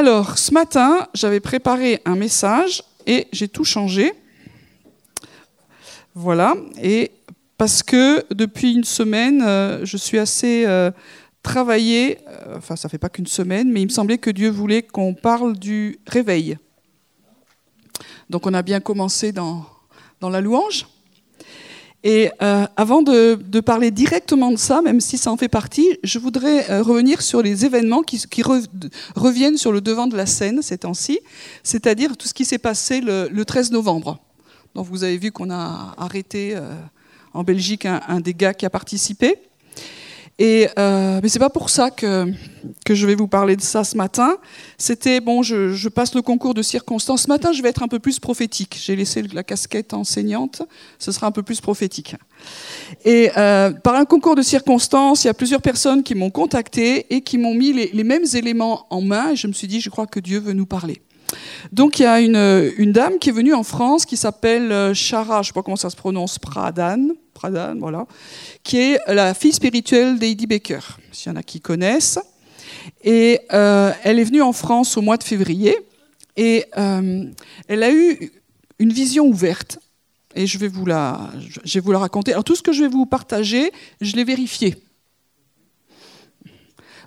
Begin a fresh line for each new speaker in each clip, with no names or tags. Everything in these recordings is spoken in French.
Alors, ce matin, j'avais préparé un message et j'ai tout changé. Voilà. Et parce que depuis une semaine, euh, je suis assez euh, travaillée. euh, enfin, ça fait pas qu'une semaine, mais il me semblait que Dieu voulait qu'on parle du réveil. Donc, on a bien commencé dans la louange. Et euh, avant de, parler directement de ça, même si ça en fait partie, je voudrais euh, revenir sur les événements qui, qui re- reviennent sur le devant de la scène ces temps-ci, c'est-à-dire tout ce qui s'est passé le, le 13 novembre. Donc vous avez vu qu'on a arrêté euh, en Belgique un des gars qui a participé. Et, euh, mais c'est pas pour ça que, que je vais vous parler de ça ce matin. C'était bon, je, je passe le concours de circonstances. Ce matin, je vais être un peu plus prophétique. J'ai laissé la casquette enseignante. Ce sera un peu plus prophétique. Et euh, par un concours de circonstances, il y a plusieurs personnes qui m'ont contacté et qui m'ont mis les, les mêmes éléments en main. Et je me suis dit, je crois que Dieu veut nous parler. Donc il y a une, une dame qui est venue en France qui s'appelle euh, Shara, je ne sais pas comment ça se prononce, Pradhan, Pradhan, voilà, qui est la fille spirituelle d'Heidi Baker, s'il y en a qui connaissent. Et euh, elle est venue en France au mois de février et euh, elle a eu une vision ouverte. Et je vais vous la, je vais vous la raconter. Alors tout ce que je vais vous partager, je l'ai vérifié.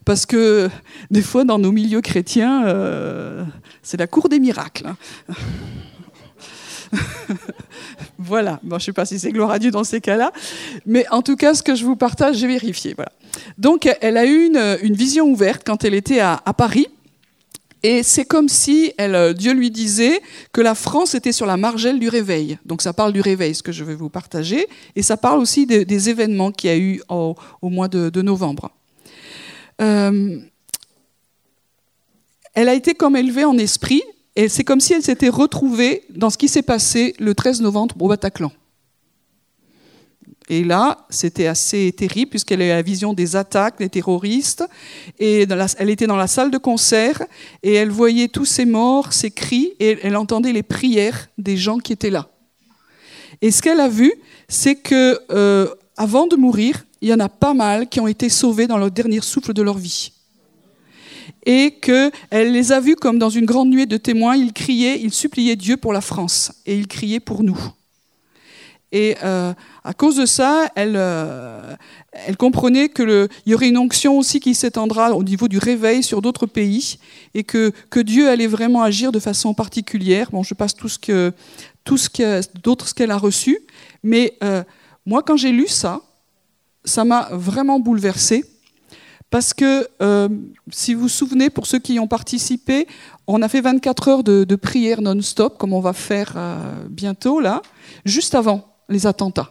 Parce que des fois, dans nos milieux chrétiens, euh, c'est la cour des miracles. hein. voilà. Bon, je ne sais pas si c'est gloire à Dieu dans ces cas-là. Mais en tout cas, ce que je vous partage, j'ai vérifié. Voilà. Donc, elle a eu une, vision ouverte quand elle était à, Paris. Et c'est comme si elle, Dieu lui disait que la France était sur la margelle du réveil. Donc ça parle du réveil, ce que je vais vous partager. Et ça parle aussi de- des événements qu'il y a eu au, mois de, de novembre. Euh, elle a été comme élevée en esprit, et c'est comme si elle s'était retrouvée dans ce qui s'est passé le 13 novembre au Bataclan. Et là, c'était assez terrible, puisqu'elle a eu la vision des attaques, des terroristes, et elle était dans la salle de concert, et elle voyait tous ces morts, ces cris, et elle entendait les prières des gens qui étaient là. Et ce qu'elle a vu, c'est que euh, avant de mourir, il y en a pas mal qui ont été sauvés dans le dernier souffle de leur vie. Et qu'elle les a vus comme dans une grande nuée de témoins, ils criaient, ils suppliaient Dieu pour la France, et ils criaient pour nous. Et euh, à cause de ça, elle, euh, comprenait qu'il y aurait une onction aussi qui s'étendra au niveau du réveil sur d'autres pays et que, Dieu allait vraiment agir de façon particulière. Bon, je passe tout ce que, tout ce que, d'autres ce qu'elle a reçu, mais euh, moi, quand j'ai lu ça, ça m'a vraiment bouleversée. Parce que, euh, si vous vous souvenez, pour ceux qui y ont participé, on a fait 24 heures de, prière non-stop, comme on va faire euh, bientôt, là, juste avant les attentats.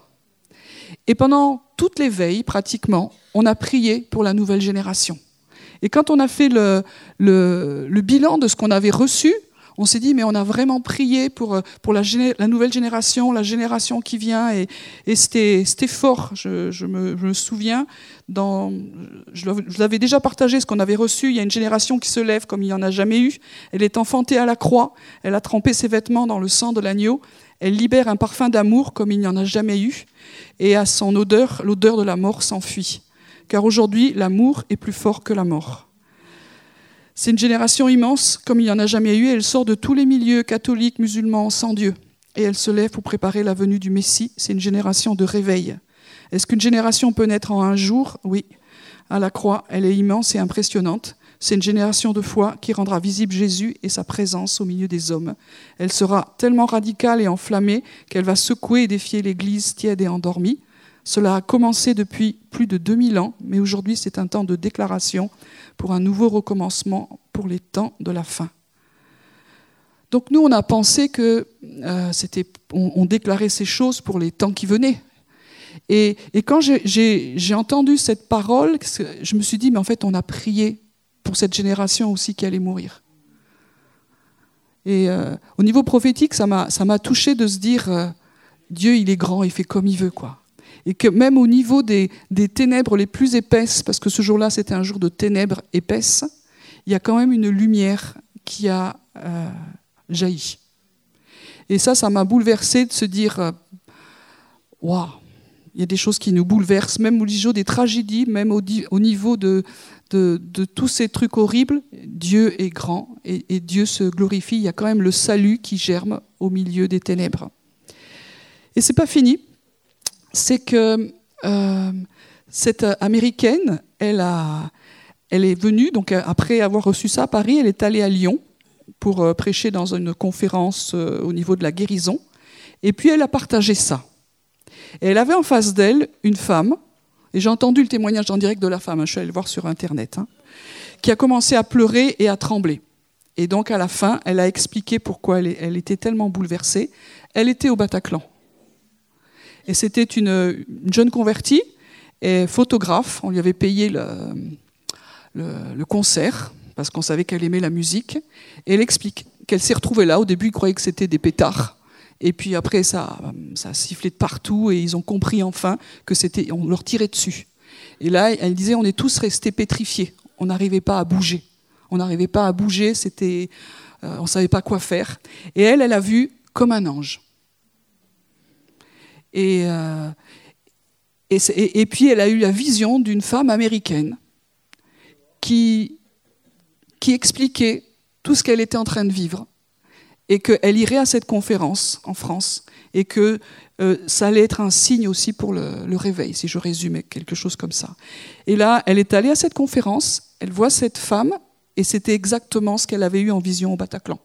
Et pendant toutes les veilles, pratiquement, on a prié pour la nouvelle génération. Et quand on a fait le bilan de ce qu'on avait reçu, on s'est dit, mais on a vraiment prié pour, euh, la, nouvelle génération, la génération qui vient, et, c'était fort. Je, me, souviens, dans, je l'avais déjà partagé, ce qu'on avait reçu, il y a une génération qui se lève comme il n'y en a jamais eu. Elle est enfantée à la croix, elle a trempé ses vêtements dans le sang de l'agneau, elle libère un parfum d'amour comme il n'y en a jamais eu, et à son odeur, l'odeur de la mort s'enfuit. Car aujourd'hui, l'amour est plus fort que la mort. C'est une génération immense comme il n'y en a jamais eu. Elle sort de tous les milieux catholiques, musulmans, sans Dieu. Et elle se lève pour préparer la venue du Messie. C'est une génération de réveil. Est-ce qu'une génération peut naître en un jour? Oui. À la croix, elle est immense et impressionnante. C'est une génération de foi qui rendra visible Jésus et sa présence au milieu des hommes. Elle sera tellement radicale et enflammée qu'elle va secouer et défier l'Église tiède et endormie. Cela a commencé depuis plus de 2000 ans, mais aujourd'hui c'est un temps de déclaration pour un nouveau recommencement pour les temps de la fin. Donc nous, on a pensé que euh, c'était, on, déclarait ces choses pour les temps qui venaient. Et, quand j'ai- entendu cette parole, je me suis dit, mais en fait, on a prié pour cette génération aussi qui allait mourir. Et euh, au niveau prophétique, ça m'a ça m'a touché de se dire, euh, Dieu, il est grand, il fait comme il veut, quoi. Et que même au niveau des, ténèbres les plus épaisses, parce que ce jour-là, c'était un jour de ténèbres épaisses, il y a quand même une lumière qui a euh, jailli. Et ça, ça m'a bouleversé de se dire, euh, waouh, il y a des choses qui nous bouleversent, même au niveau des tragédies, même au, niveau de, tous ces trucs horribles. Dieu est grand et, Dieu se glorifie. Il y a quand même le salut qui germe au milieu des ténèbres. Et c'est pas fini. C'est que euh, cette américaine, elle, a, elle est venue, donc après avoir reçu ça à Paris, elle est allée à Lyon pour euh, prêcher dans une conférence euh, au niveau de la guérison. Et puis elle a partagé ça. Et elle avait en face d'elle une femme, et j'ai entendu le témoignage en direct de la femme, hein, je suis allée le voir sur Internet, hein, qui a commencé à pleurer et à trembler. Et donc à la fin, elle a expliqué pourquoi elle, était tellement bouleversée. Elle était au Bataclan. Et c'était une, jeune convertie, et photographe. On lui avait payé le, concert parce qu'on savait qu'elle aimait la musique. Et elle explique qu'elle s'est retrouvée là. Au début, ils croyaient que c'était des pétards. Et puis après, ça, ça a sifflé de partout et ils ont compris enfin que c'était, on leur tirait dessus. Et là, elle disait, on est tous restés pétrifiés. On n'arrivait pas à bouger. On n'arrivait pas à bouger. C'était, euh, on savait pas quoi faire. Et elle, elle a vu comme un ange. Et, euh, et, et, puis elle a eu la vision d'une femme américaine qui, qui expliquait tout ce qu'elle était en train de vivre et qu'elle irait à cette conférence en France et que euh, ça allait être un signe aussi pour le, réveil, si je résumais quelque chose comme ça. Et là, elle est allée à cette conférence, elle voit cette femme et c'était exactement ce qu'elle avait eu en vision au Bataclan.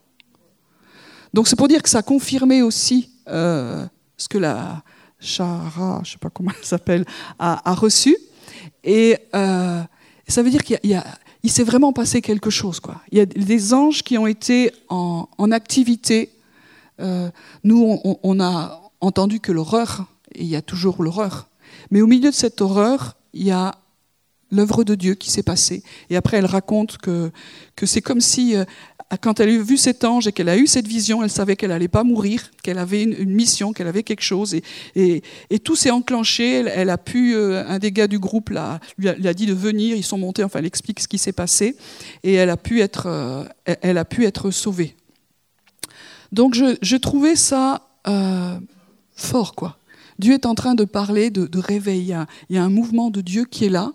Donc c'est pour dire que ça confirmait aussi euh, ce que la Chara, je ne sais pas comment elle s'appelle, a, reçu. Et euh, ça veut dire qu'il s'est vraiment passé quelque chose. Il y a des anges qui ont été en, activité. Euh, nous, on, a entendu que l'horreur, et il y a toujours l'horreur, mais au milieu de cette horreur, il y a l'œuvre de Dieu qui s'est passée. Et après, elle raconte que, que c'est comme si euh, quand elle a vu cet ange et qu'elle a eu cette vision, elle savait qu'elle n'allait pas mourir, qu'elle avait une, mission, qu'elle avait quelque chose. Et, tout s'est enclenché. Elle, a pu, euh, un des gars du groupe lui, a, dit de venir. Ils sont montés. Enfin, elle explique ce qui s'est passé et elle a pu être, euh, elle a pu être sauvée. Donc, je, trouvais ça euh, fort, quoi. Dieu est en train de parler de, réveil. Il y, a, un mouvement de Dieu qui est là.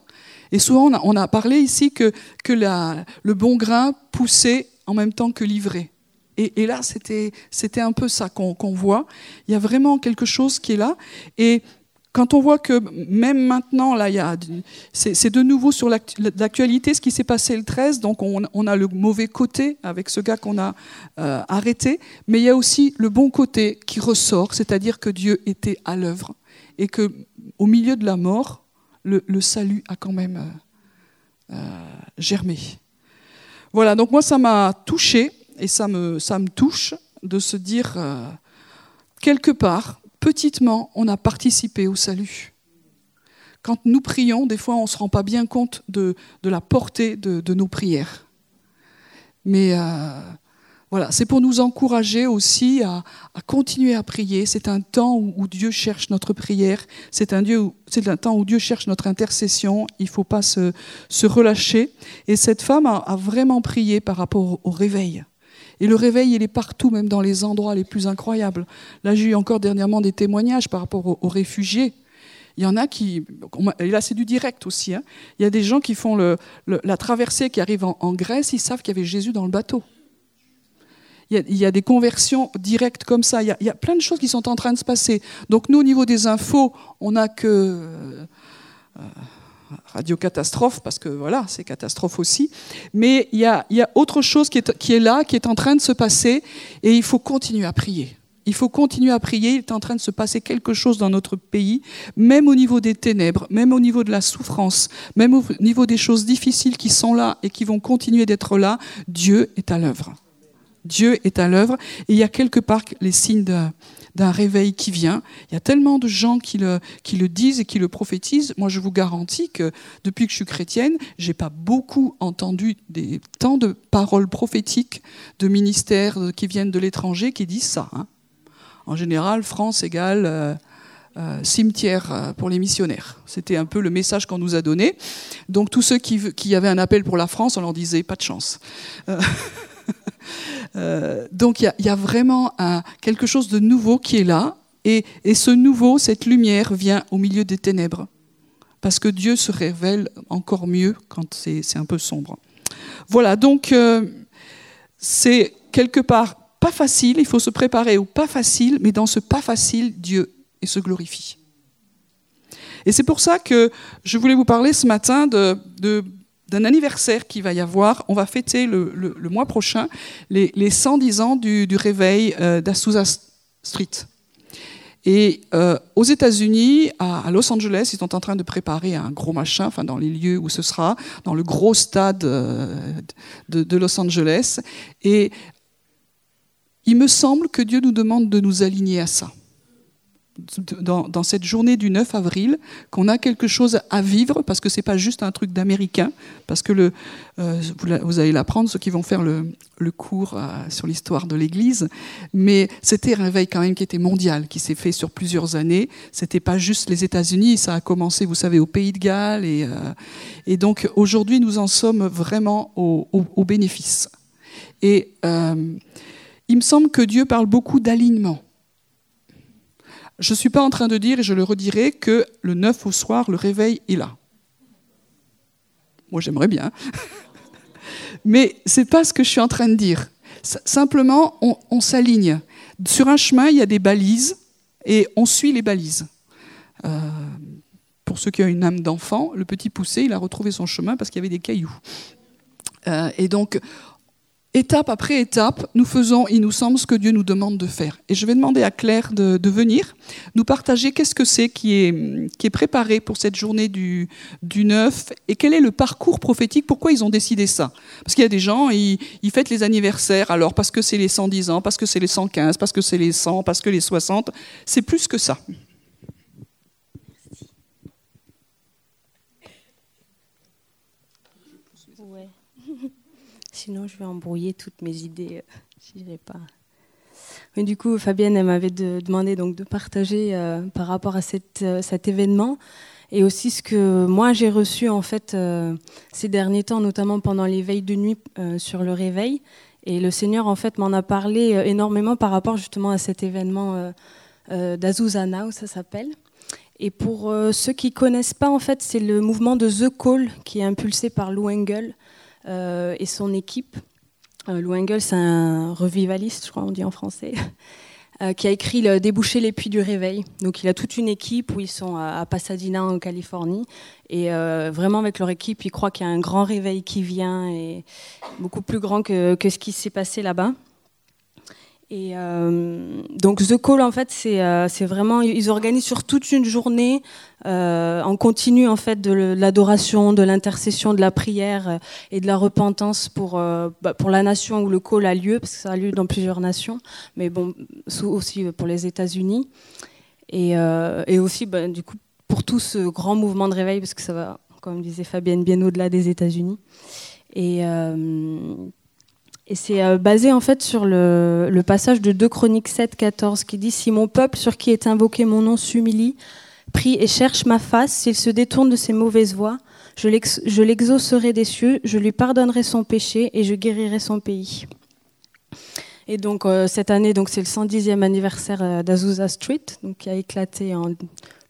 Et souvent, on a, parlé ici que, le bon grain poussait en même temps que livré. Et, là, c'était un peu ça qu'on voit. Il y a vraiment quelque chose qui est là. Et quand on voit que même maintenant, c'est de nouveau sur l'actualité ce qui s'est passé le 13, donc on, a le mauvais côté avec ce gars qu'on a euh, arrêté, mais il y a aussi le bon côté qui ressort, c'est-à-dire que Dieu était à l'œuvre et que au milieu de la mort, le, salut a quand même euh, euh, germé. Voilà, donc moi ça m'a touché et ça me, touche de se dire, euh, quelque part, petitement, on a participé au salut. Quand nous prions, des fois on ne se rend pas bien compte de, la portée de, de, nos prières. Mais euh, voilà, c'est pour nous encourager aussi à, continuer à prier. C'est un temps où, Dieu cherche notre prière. C'est un, temps où Dieu cherche notre intercession. Il ne faut pas se, relâcher. Et cette femme a, vraiment prié par rapport au, réveil. Et le réveil, il est partout, même dans les endroits les plus incroyables. Là, j'ai eu encore dernièrement des témoignages par rapport aux, réfugiés. Il y en a qui, et là c'est du direct aussi, hein. il y a des gens qui font la traversée, qui arrivent en Grèce, ils savent qu'il y avait Jésus dans le bateau il y, a, des conversions directes comme ça. Il y, a, plein de choses qui sont en train de se passer. Donc nous, au niveau des infos, on n'a que euh, radio catastrophe parce que voilà, c'est catastrophe aussi. Mais il y a, autre chose qui est, qui est là, qui est en train de se passer, et il faut continuer à prier. Il faut continuer à prier. Il est en train de se passer quelque chose dans notre pays, même au niveau des ténèbres, même au niveau de la souffrance, même au niveau des choses difficiles qui sont là et qui vont continuer d'être là. Dieu est à l'œuvre. Dieu est à l'œuvre et il y a quelque part les signes d'un réveil qui vient. Il y a tellement de gens qui le, disent et qui le prophétisent. Moi, je vous garantis que depuis que je suis chrétienne, j'ai pas beaucoup entendu des, tant de paroles prophétiques de ministères qui viennent de l'étranger qui disent ça. Hein. En général, France égale euh, euh, cimetière euh, pour les missionnaires. C'était un peu le message qu'on nous a donné. Donc tous ceux qui, avaient un appel pour la France, on leur disait pas de chance. donc il y, a vraiment quelque chose de nouveau qui est là, et, ce nouveau, cette lumière vient au milieu des ténèbres, parce que Dieu se révèle encore mieux quand c'est un peu sombre. Voilà, donc euh, c'est quelque part pas facile, il faut se préparer au pas facile, mais dans ce pas facile, Dieu se glorifie. Et c'est pour ça que je voulais vous parler ce matin de, d'un anniversaire qui va y avoir. On va fêter le, mois prochain les, 110 ans du, réveil euh, Street. Et euh, aux États-Unis, à, Los Angeles, ils sont en train de préparer un gros machin, enfin dans les lieux où ce sera, dans le gros stade euh, de, Los Angeles. Et il me semble que Dieu nous demande de nous aligner à ça dans, cette journée du 9 avril qu'on a quelque chose à vivre parce que c'est pas juste un truc d'américain parce que euh, vous, allez l'apprendre ceux qui vont faire le, cours euh, sur l'histoire de l'Église mais c'était un réveil quand même qui était mondial qui s'est fait sur plusieurs années. C'était pas juste les États-Unis ça a commencé vous savez au Pays de Galles et, euh, donc aujourd'hui nous en sommes vraiment au, au bénéfice. Et il me semble que Dieu parle beaucoup d'alignement je ne suis pas en train de dire, et je le redirai, que le 9 au soir, le réveil est là. Moi, j'aimerais bien. Mais ce n'est pas ce que je suis en train de dire. Simplement, on, s'aligne. Sur un chemin, il y a des balises, et on suit les balises. Euh, pour ceux qui ont une âme d'enfant, le petit poussé, il a retrouvé son chemin parce qu'il y avait des cailloux. Euh, et donc, étape après étape, nous faisons, il nous semble, ce que Dieu nous demande de faire. Et je vais demander à Claire de, venir nous partager qu'est-ce que c'est qui est, qui est préparé pour cette journée du, du 9 et quel est le parcours prophétique, pourquoi ils ont décidé ça. Parce qu'il y a des gens, ils, ils fêtent les anniversaires, alors parce que c'est les 110 ans, parce que c'est les 115, parce que c'est les 100, parce que les 60, c'est plus que ça.
Sinon je vais embrouiller toutes mes idées euh, si je pas. Mais du coup, Fabienne, elle m'avait demandé donc de partager euh, par rapport à euh, cet événement et aussi ce que moi j'ai reçu en fait ces derniers temps, notamment pendant les veilles de nuit sur le réveil. Et le Seigneur en fait m'en a parlé énormément par rapport justement à cet événement d'Azuzana, où ça s'appelle. Et pour ceux qui connaissent pas, en fait, c'est le mouvement de The Call qui est impulsé par Lou Engel. Euh, et son équipe. Euh, Lou Engel, c'est un revivaliste, je crois on dit en français, euh, qui a écrit le Déboucher les puits du réveil. Donc il a toute une équipe où ils sont à Pasadena en Californie et vraiment avec leur équipe, ils croient qu'il y a un grand réveil qui vient et beaucoup plus grand que, que ce qui s'est passé là-bas. Et euh, donc The Call, en fait, euh, c'est vraiment, ils organisent sur toute une journée, euh, en continu, en fait, de l'adoration, de l'intercession, de la prière et de la repentance pour, bah, pour la nation où le call a lieu, parce que ça a lieu dans plusieurs nations, mais bon, aussi pour les États-Unis. Et, aussi, bah, du coup, pour tout ce grand mouvement de réveil, parce que ça va, comme disait Fabienne, bien au-delà des États-Unis. Et et c'est euh, basé en fait sur le, passage de 2 Chroniques 7, 14 qui dit Si mon peuple sur qui est invoqué mon nom s'humilie, prie et cherche ma face, s'il se détourne de ses mauvaises voies, je l'exaucerai des cieux, je lui pardonnerai son péché et je guérirai son pays. Et donc euh, cette année, donc c'est le 110e anniversaire euh, d'Azusa Street, qui a éclaté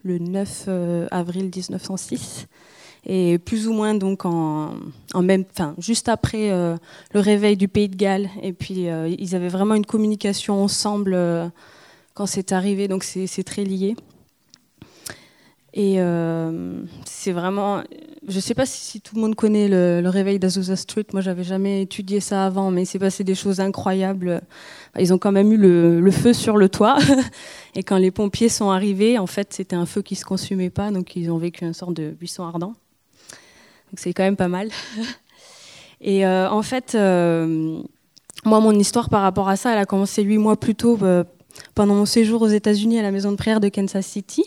le 9 avril 1906 et plus ou moins donc en, même, enfin juste après euh, le réveil du Pays de Galles. Et puis euh, ils avaient vraiment une communication ensemble euh, quand c'est arrivé, donc c'est très lié. Et c'est vraiment, je ne sais pas si, tout le monde connaît le, réveil d'Azusa Street. Moi, j'avais jamais étudié ça avant, mais il s'est passé des choses incroyables. Ils ont quand même eu le, le feu sur le toit. Et quand les pompiers sont arrivés, en fait, c'était un feu qui se consumait pas, donc ils ont vécu une sorte de buisson ardent. Donc c'est quand même pas mal. Et euh, en fait, euh, moi, mon histoire par rapport à ça, elle a commencé huit mois plus tôt, euh, pendant mon séjour aux États-Unis à la maison de prière de Kansas City,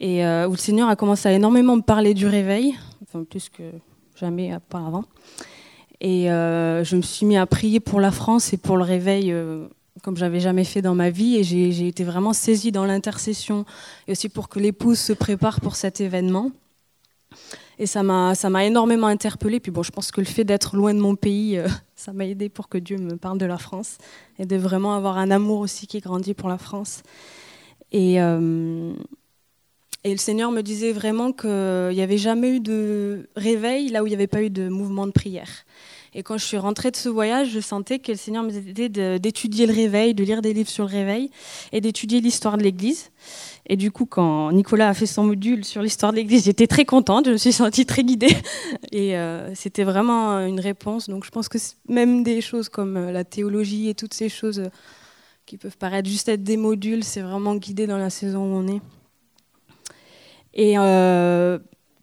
où le Seigneur a commencé à énormément me parler du réveil, plus que jamais auparavant. Et je me suis mis à prier pour la France et pour le réveil comme j'avais jamais fait dans ma vie, et j'ai été vraiment saisie dans l'intercession, et aussi pour que l'épouse se prépare pour cet événement. Et ça m'a, ça m'a énormément interpellée. Puis bon, je pense que le fait d'être loin de mon pays, euh, ça m'a aidé pour que Dieu me parle de la France et de vraiment avoir un amour aussi qui grandit pour la France. Et, euh, et le Seigneur me disait vraiment qu'il n'y avait jamais eu de réveil là où il n'y avait pas eu de mouvement de prière. Et quand je suis rentrée de ce voyage, je sentais que le Seigneur me disait d'étudier le réveil, de lire des livres sur le réveil et d'étudier l'histoire de l'Église. Et du coup, quand Nicolas a fait son module sur l'histoire de l'Église, j'étais très contente, je me suis sentie très guidée. Et euh, c'était vraiment une réponse. Donc je pense que même des choses comme euh, la théologie et toutes ces choses euh, qui peuvent paraître juste être des modules, c'est vraiment guidé dans la saison où on est. Et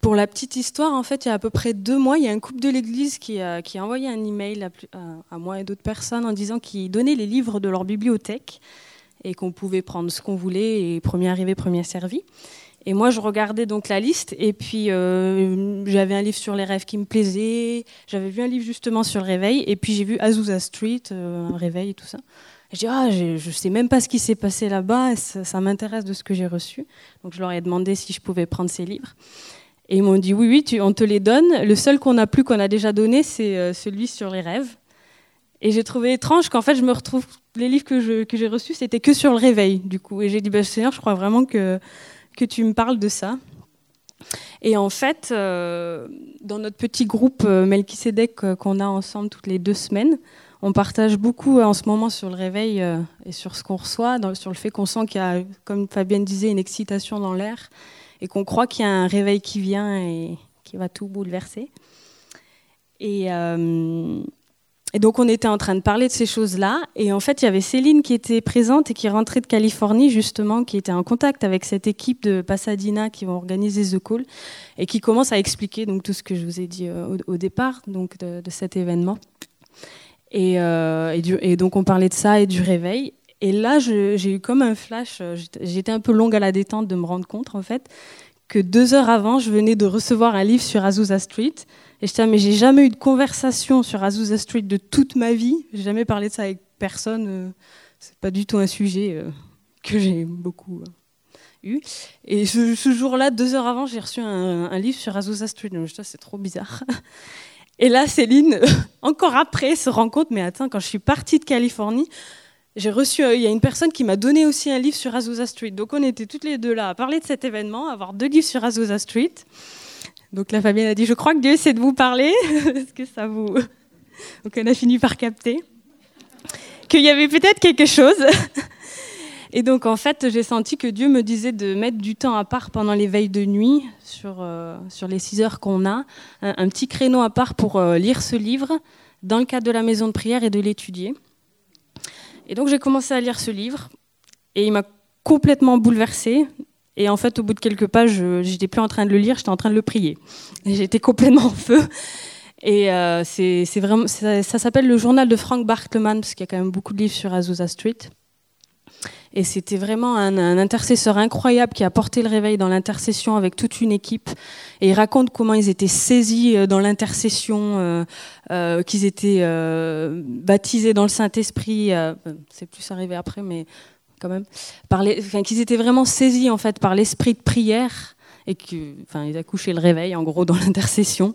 pour la petite histoire, en fait, il y a à peu près deux mois, il y a un couple de l'Église qui qui a envoyé un email à, à, moi et d'autres personnes en disant qu'ils donnaient les livres de leur bibliothèque et qu'on pouvait prendre ce qu'on voulait et premier arrivé, premier servi. Et moi, je regardais donc la liste et puis euh, j'avais un livre sur les rêves qui me plaisait, j'avais vu un livre justement sur le réveil et puis j'ai vu Azusa Street, euh, un réveil et tout ça. Et j'ai dit, ah, je sais même pas ce qui s'est passé là-bas, ça m'intéresse de ce que j'ai reçu. Donc je leur ai demandé si je pouvais prendre ces livres. Et ils m'ont dit oui, oui, on te les donne. Le seul qu'on n'a plus, qu'on a déjà donné, c'est euh, celui sur les rêves. Et j'ai trouvé étrange qu'en fait, je me retrouve. Les livres que j'ai reçus, c'était que sur le réveil, du coup. Et j'ai dit, bah, Seigneur, je crois vraiment que, que tu me parles de ça. Et en fait, euh, dans notre petit groupe euh, Melchisedec qu'on a ensemble toutes les deux semaines, on partage beaucoup en ce moment sur le réveil et sur ce qu'on reçoit, sur le fait qu'on sent qu'il y a, comme Fabienne disait, une excitation dans l'air et qu'on croit qu'il y a un réveil qui vient et qui va tout bouleverser. Et, euh, et, donc on était en train de parler de ces choses-là, et en fait il y avait Céline qui était présente et qui rentrait de Californie justement, qui était en contact avec cette équipe de Pasadena qui vont organiser The Call, et qui commence à expliquer donc tout ce que je vous ai dit euh, au, départ donc de, cet événement. Euh, et, donc on parlait de ça et du réveil. Et là, j'ai eu comme un flash, euh, j'étais un peu longue à la détente de me rendre compte, en fait, que deux heures avant, je venais de recevoir un livre sur Azusa Street. Et je disais, mais j'ai jamais eu de conversation sur Azusa Street de toute ma vie. J'ai jamais parlé de ça avec personne. Euh, c'est pas du tout un sujet euh, que j'ai beaucoup eu. Et ce, jour-là, deux heures avant, j'ai reçu un, livre sur Azusa Street. Je me disais, c'est trop bizarre. Et là, Céline, encore après, se rend compte, mais attends, quand je suis partie de Californie, j'ai reçu, euh, il y a une personne qui m'a donné aussi un livre sur Azusa Street. Donc on était toutes les deux là à parler de cet événement, à avoir deux livres sur Azusa Street. Donc la Fabienne a dit, je crois que Dieu essaie de vous parler. Est-ce que ça vous... Donc on a fini par capter qu'il y avait peut-être quelque chose. Et donc en fait, j'ai senti que Dieu me disait de mettre du temps à part pendant les veilles de nuit, sur, euh, sur les six heures qu'on a, un, petit créneau à part pour euh, lire ce livre, dans le cadre de la maison de prière et de l'étudier. Et donc j'ai commencé à lire ce livre et il m'a complètement bouleversée. Et en fait, au bout de quelques pages, j'étais plus en train de le lire, j'étais en train de le prier. J'étais complètement en feu. Et euh, c'est vraiment, ça, ça s'appelle le journal de Frank Bartleman, parce qu'il y a quand même beaucoup de livres sur Azusa Street. Et c'était vraiment un, intercesseur incroyable qui a porté le réveil dans l'intercession avec toute une équipe. Et il raconte comment ils étaient saisis euh, dans l'intercession, euh, euh, qu'ils étaient baptisés dans le Saint-Esprit. c'est plus arrivé après, mais quand même. qu'ils étaient vraiment saisis en fait par l'esprit de prière et qu'ils accouchaient le réveil en gros dans l'intercession.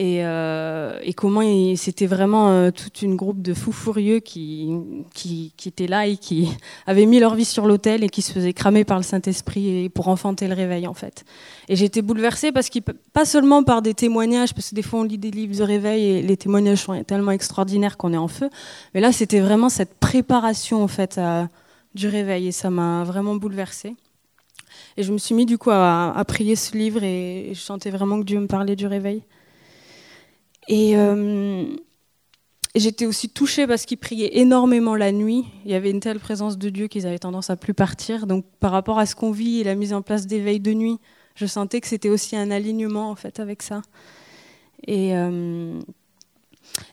Euh, et, comment c'était vraiment euh, toute une groupe de fous furieux qui, qui, étaient là et qui avaient mis leur vie sur l'autel et qui se faisaient cramer par le Saint-Esprit pour enfanter le réveil en fait. Et j'étais bouleversée parce que pas seulement par des témoignages, parce que des fois on lit des livres de réveil et les témoignages sont tellement extraordinaires qu'on est en feu, mais là c'était vraiment cette préparation en fait du réveil et ça m'a vraiment bouleversée. Et je me suis mis du coup à prier ce livre et je sentais vraiment que Dieu me parlait du réveil. Et euh, j'étais aussi touchée parce qu'ils priaient énormément la nuit. Il y avait une telle présence de Dieu qu'ils avaient tendance à plus partir. Donc par rapport à ce qu'on vit et la mise en place des veilles de nuit, je sentais que c'était aussi un alignement en fait avec ça. Et, euh,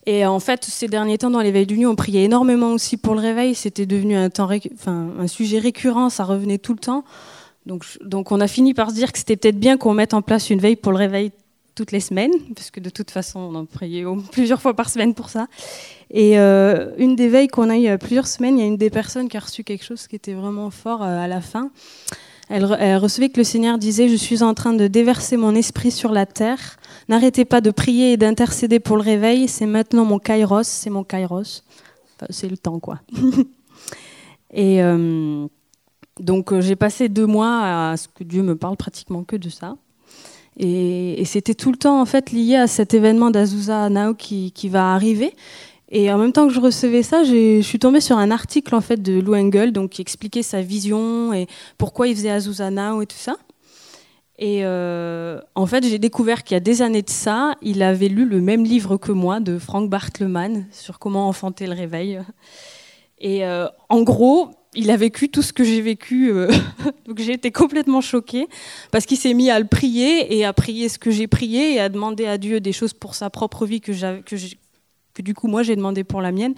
en fait, ces derniers temps, dans les veilles de nuit, on priait énormément aussi pour le réveil. C'était devenu un, sujet récurrent, ça revenait tout le temps. Donc on a fini par se dire que c'était peut-être bien qu'on mette en place une veille pour le réveil toutes les semaines, parce que de toute façon, on en priait plusieurs fois par semaine pour ça. Et euh, une des veilles qu'on a eu plusieurs semaines, il y a une des personnes qui a reçu quelque chose qui était vraiment fort euh, à la fin. Elle, recevait que le Seigneur disait Je suis en train de déverser mon esprit sur la terre. N'arrêtez pas de prier et d'intercéder pour le réveil. C'est maintenant mon kairos. C'est mon kairos. c'est le temps, quoi. et euh, donc, j'ai passé deux mois à ce que Dieu me parle pratiquement que de ça. Et, c'était tout le temps en fait lié à cet événement d'Azusa Now qui, va arriver. Et en même temps que je recevais ça, je suis tombée sur un article en fait de Lou Engel, donc qui expliquait sa vision et pourquoi il faisait Azusa Now et tout ça. Et euh, en fait, j'ai découvert qu'il y a des années de ça, il avait lu le même livre que moi de Frank Bartleman sur comment enfanter le réveil. Et euh, en gros, il a vécu tout ce que j'ai vécu. Euh, donc j'ai été complètement choquée parce qu'il s'est mis à le prier et à prier ce que j'ai prié et à demander à Dieu des choses pour sa propre vie que, du coup moi j'ai demandé pour la mienne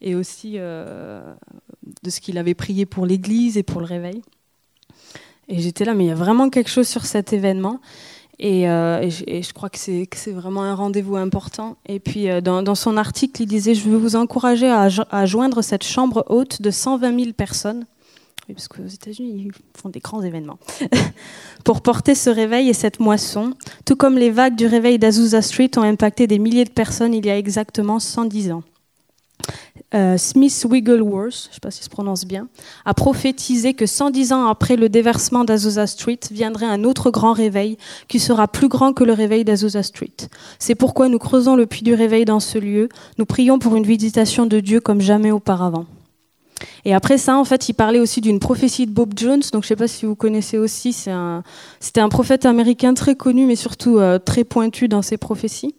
et aussi euh, de ce qu'il avait prié pour l'Église et pour le réveil. Et j'étais là, mais il y a vraiment quelque chose sur cet événement. Euh, et, je, crois que c'est vraiment un rendez-vous important. Et puis, euh, dans, son article, il disait Je veux vous encourager à, joindre cette chambre haute de 120 000 personnes. Parce qu'aux États-Unis, ils font des grands événements. pour porter ce réveil et cette moisson, tout comme les vagues du réveil d'Azusa Street ont impacté des milliers de personnes il y a exactement 110 ans. Euh, Smith Wigglesworth, je ne sais pas si se prononce bien, a prophétisé que 110 ans après le déversement d'Azusa Street viendrait un autre grand réveil qui sera plus grand que le réveil d'Azusa Street. C'est pourquoi nous creusons le puits du réveil dans ce lieu. Nous prions pour une visitation de Dieu comme jamais auparavant. Et après ça, en fait, il parlait aussi d'une prophétie de Bob Jones. Donc, je ne sais pas si vous connaissez aussi. C'était un, prophète américain très connu, mais surtout euh, très pointu dans ses prophéties.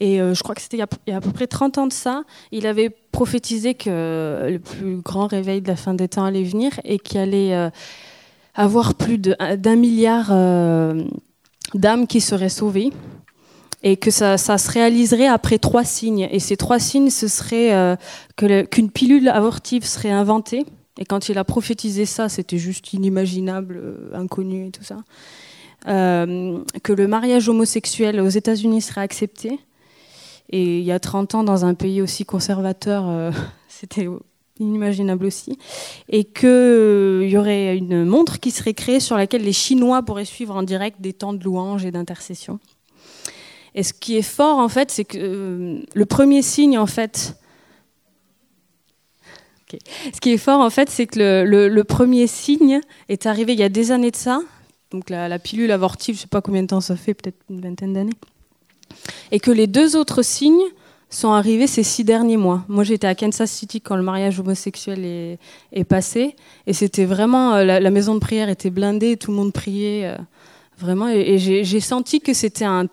Et euh, je crois que c'était il, y a à peu près 30 ans de ça, il avait prophétisé que le plus grand réveil de la fin des temps allait venir et qu'il allait euh, avoir plus d'un milliard euh, d'âmes qui seraient sauvées et que ça, se réaliserait après trois signes. Et ces trois signes, ce serait qu'une pilule abortive serait inventée. Et quand il a prophétisé ça, c'était juste inimaginable, inconnu et tout ça. que le mariage homosexuel aux États-Unis serait accepté et il y a 30 ans, dans un pays aussi conservateur, euh, c'était inimaginable aussi. Et qu'il euh, y aurait une montre qui serait créée sur laquelle les Chinois pourraient suivre en direct des temps de louanges et d'intercession. Et ce qui est fort, en fait, c'est que euh, le premier signe, en fait, Ce qui est fort, en fait, c'est que le, premier signe est arrivé il y a des années de ça. Donc la, la pilule avortive, je ne sais pas combien de temps ça fait, peut-être une vingtaine d'années et que les deux autres signes sont arrivés ces six derniers mois. Moi, j'étais à Kansas City quand le mariage homosexuel est, passé, et c'était vraiment euh, la, maison de prière était blindée, tout le monde priait euh, vraiment, et, j'ai senti que c'était un,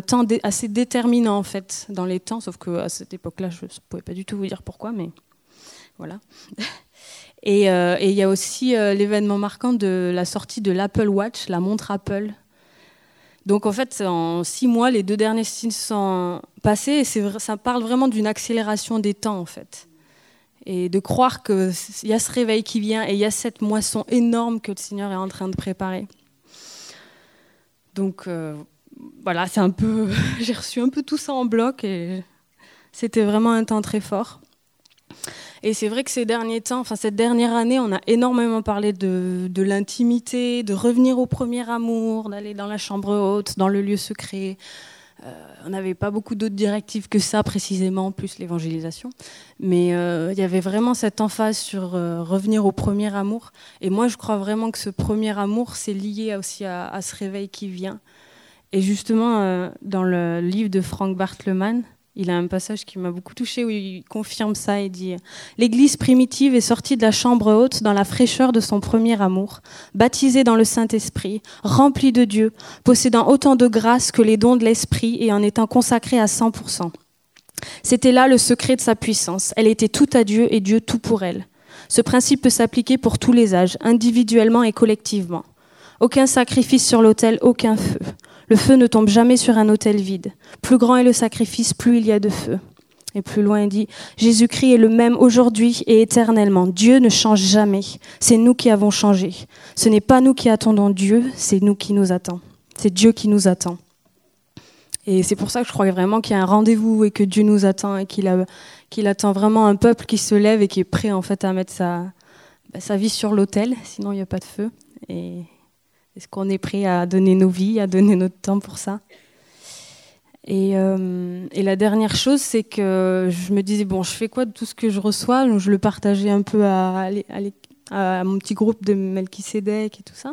temps assez déterminant en fait dans les temps, sauf que à cette époque-là, je ne pouvais pas du tout vous dire pourquoi, mais voilà. Euh, et il y a aussi l'événement marquant de la sortie de l'Apple Watch, la montre Apple, donc en fait, en six mois, les deux derniers signes sont passés et ça parle vraiment d'une accélération des temps en fait. Et de croire qu'il y a ce réveil qui vient et il y a cette moisson énorme que le Seigneur est en train de préparer. Donc euh, voilà, c'est un peu, j'ai reçu un peu tout ça en bloc et c'était vraiment un temps très fort. Et c'est vrai que ces derniers temps, enfin cette dernière année, on a énormément parlé de, l'intimité, de revenir au premier amour, d'aller dans la chambre haute, dans le lieu secret. Euh, on n'avait pas beaucoup d'autres directives que ça précisément, plus l'évangélisation. Mais euh, il y avait vraiment cette emphase sur euh, revenir au premier amour. Et moi, je crois vraiment que ce premier amour, c'est lié aussi à, à, ce réveil qui vient. Et justement, dans le livre de Frank Bartleman, il a un passage qui m'a beaucoup touché où il confirme ça et dit L'Église primitive est sortie de la chambre haute dans la fraîcheur de son premier amour, baptisée dans le Saint-Esprit, remplie de Dieu, possédant autant de grâce que les dons de l'Esprit et en étant consacrée à 100%. C'était là le secret de sa puissance. Elle était tout à Dieu et Dieu tout pour elle. Ce principe peut s'appliquer pour tous les âges, individuellement et collectivement. Aucun sacrifice sur l'autel, aucun feu. Le feu ne tombe jamais sur un autel vide. Plus grand est le sacrifice, plus il y a de feu. Et plus loin, il dit, Jésus-Christ est le même aujourd'hui et éternellement. Dieu ne change jamais. C'est nous qui avons changé. Ce n'est pas nous qui attendons Dieu, c'est nous qui nous attendons. C'est Dieu qui nous attend. Et c'est pour ça que je crois vraiment qu'il y a un rendez-vous et que Dieu nous attend et qu'il attend vraiment un peuple qui se lève et qui est prêt en fait à mettre sa, sa vie sur l'autel, sinon il n'y a pas de feu. Et est-ce qu'on est prêt à donner nos vies, à donner notre temps pour ça? Et, euh, la dernière chose, c'est que je me disais, bon, je fais quoi de tout ce que je reçois? Donc je le partageais un peu à, mon petit groupe de Melchisedec et tout ça.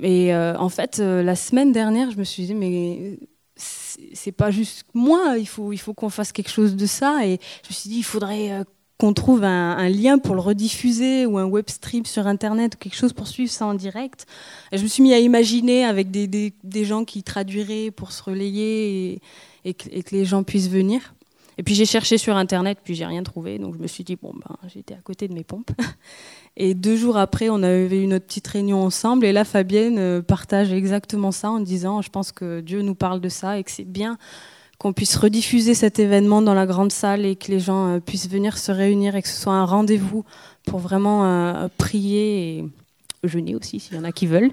Et en fait, la semaine dernière, je me suis dit, mais c'est pas juste moi, il faut qu'on fasse quelque chose de ça. Et je me suis dit, il faudrait qu'on trouve un, lien pour le rediffuser ou un web stream sur Internet ou quelque chose pour suivre ça en direct. Et je me suis mis à imaginer avec des, des, gens qui traduiraient pour se relayer et, et, que, et, que, les gens puissent venir. Et puis j'ai cherché sur Internet, puis j'ai rien trouvé. Donc je me suis dit, bon, ben, j'étais à côté de mes pompes. Et deux jours après, on avait eu notre petite réunion ensemble. Et là, Fabienne euh, partage exactement ça en disant, je pense que Dieu nous parle de ça et que c'est bien qu'on puisse rediffuser cet événement dans la grande salle et que les gens euh, puissent venir se réunir et que ce soit un rendez-vous pour vraiment euh, prier et jeûner aussi s'il y en a qui veulent.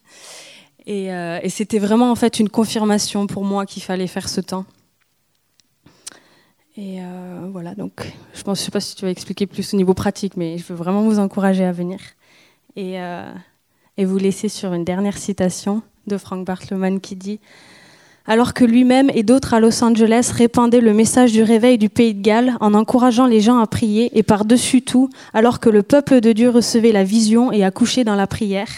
et, euh, et c'était vraiment en fait une confirmation pour moi qu'il fallait faire ce temps. Et voilà, donc je ne sais pas si tu vas expliquer plus au niveau pratique, mais je veux vraiment vous encourager à venir. Et, et vous laisser sur une dernière citation de Frank Bartleman qui dit alors que lui-même et d'autres à Los Angeles répandaient le message du réveil du pays de Galles en encourageant les gens à prier et par-dessus tout, alors que le peuple de Dieu recevait la vision et accouchait dans la prière,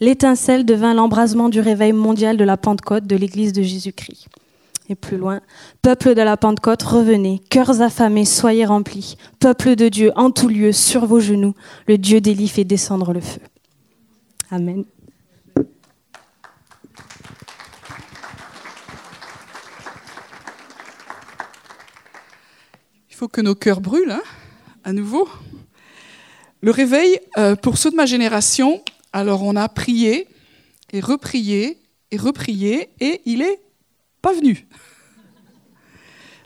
l'étincelle devint l'embrasement du réveil mondial de la Pentecôte de l'Église de Jésus-Christ. Et plus loin, peuple de la Pentecôte, revenez, cœurs affamés, soyez remplis, peuple de Dieu, en tout lieu, sur vos genoux, le Dieu d'Élie fait descendre le feu. Amen.
Il faut que nos cœurs brûlent, hein, à nouveau. Le réveil, euh, pour ceux de ma génération, alors on a prié et reprié et reprié et il est pas venu.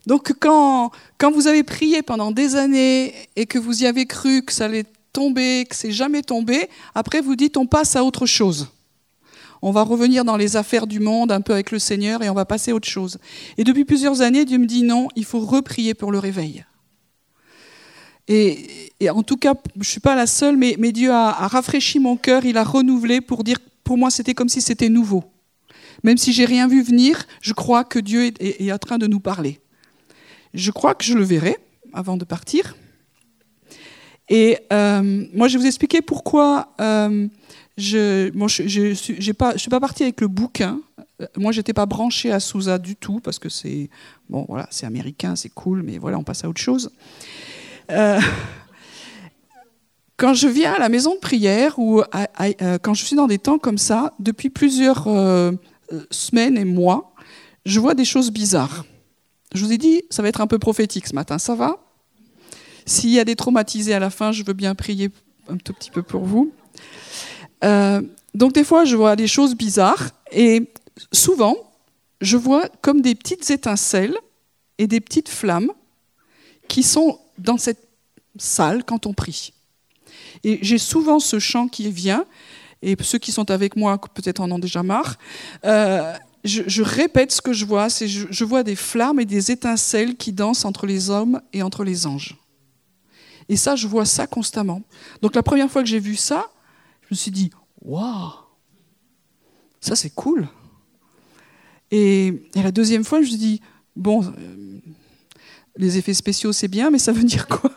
Donc quand, quand vous avez prié pendant des années et que vous y avez cru que ça allait tomber, que c'est jamais tombé, après vous dites on passe à autre chose. On va revenir dans les affaires du monde un peu avec le Seigneur et on va passer à autre chose. Et depuis plusieurs années, Dieu me dit non, il faut reprier pour le réveil. Et, en tout cas, je ne suis pas la seule, mais, Dieu a, rafraîchi mon cœur, il a renouvelé pour dire, pour moi, c'était comme si c'était nouveau. Même si j'ai rien vu venir, je crois que Dieu est, est, en train de nous parler. Je crois que je le verrai avant de partir. Et euh, moi, je vais vous expliquer pourquoi euh, je ne suis pas, partie avec le bouquin. Moi, j'étais pas branchée à Souza du tout parce que c'est bon, voilà, c'est américain, c'est cool, mais voilà, on passe à autre chose. Euh, quand je viens à la maison de prière ou euh, quand je suis dans des temps comme ça, depuis plusieurs euh, semaines et mois, je vois des choses bizarres. Je vous ai dit, ça va être un peu prophétique ce matin, ça va? S'il y a des traumatisés à la fin, je veux bien prier un tout petit peu pour vous. Donc des fois, je vois des choses bizarres et souvent, je vois comme des petites étincelles et des petites flammes qui sont dans cette salle quand on prie. Et j'ai souvent ce chant qui vient, et ceux qui sont avec moi peut-être en ont déjà marre. Euh, je, répète ce que je vois, c'est je, je vois des flammes et des étincelles qui dansent entre les hommes et entre les anges. Et ça, je vois ça constamment. Donc la première fois que j'ai vu ça, je me suis dit, waouh, ça c'est cool. Et, la deuxième fois, je me suis dit, bon, euh, les effets spéciaux, c'est bien, mais ça veut dire quoi?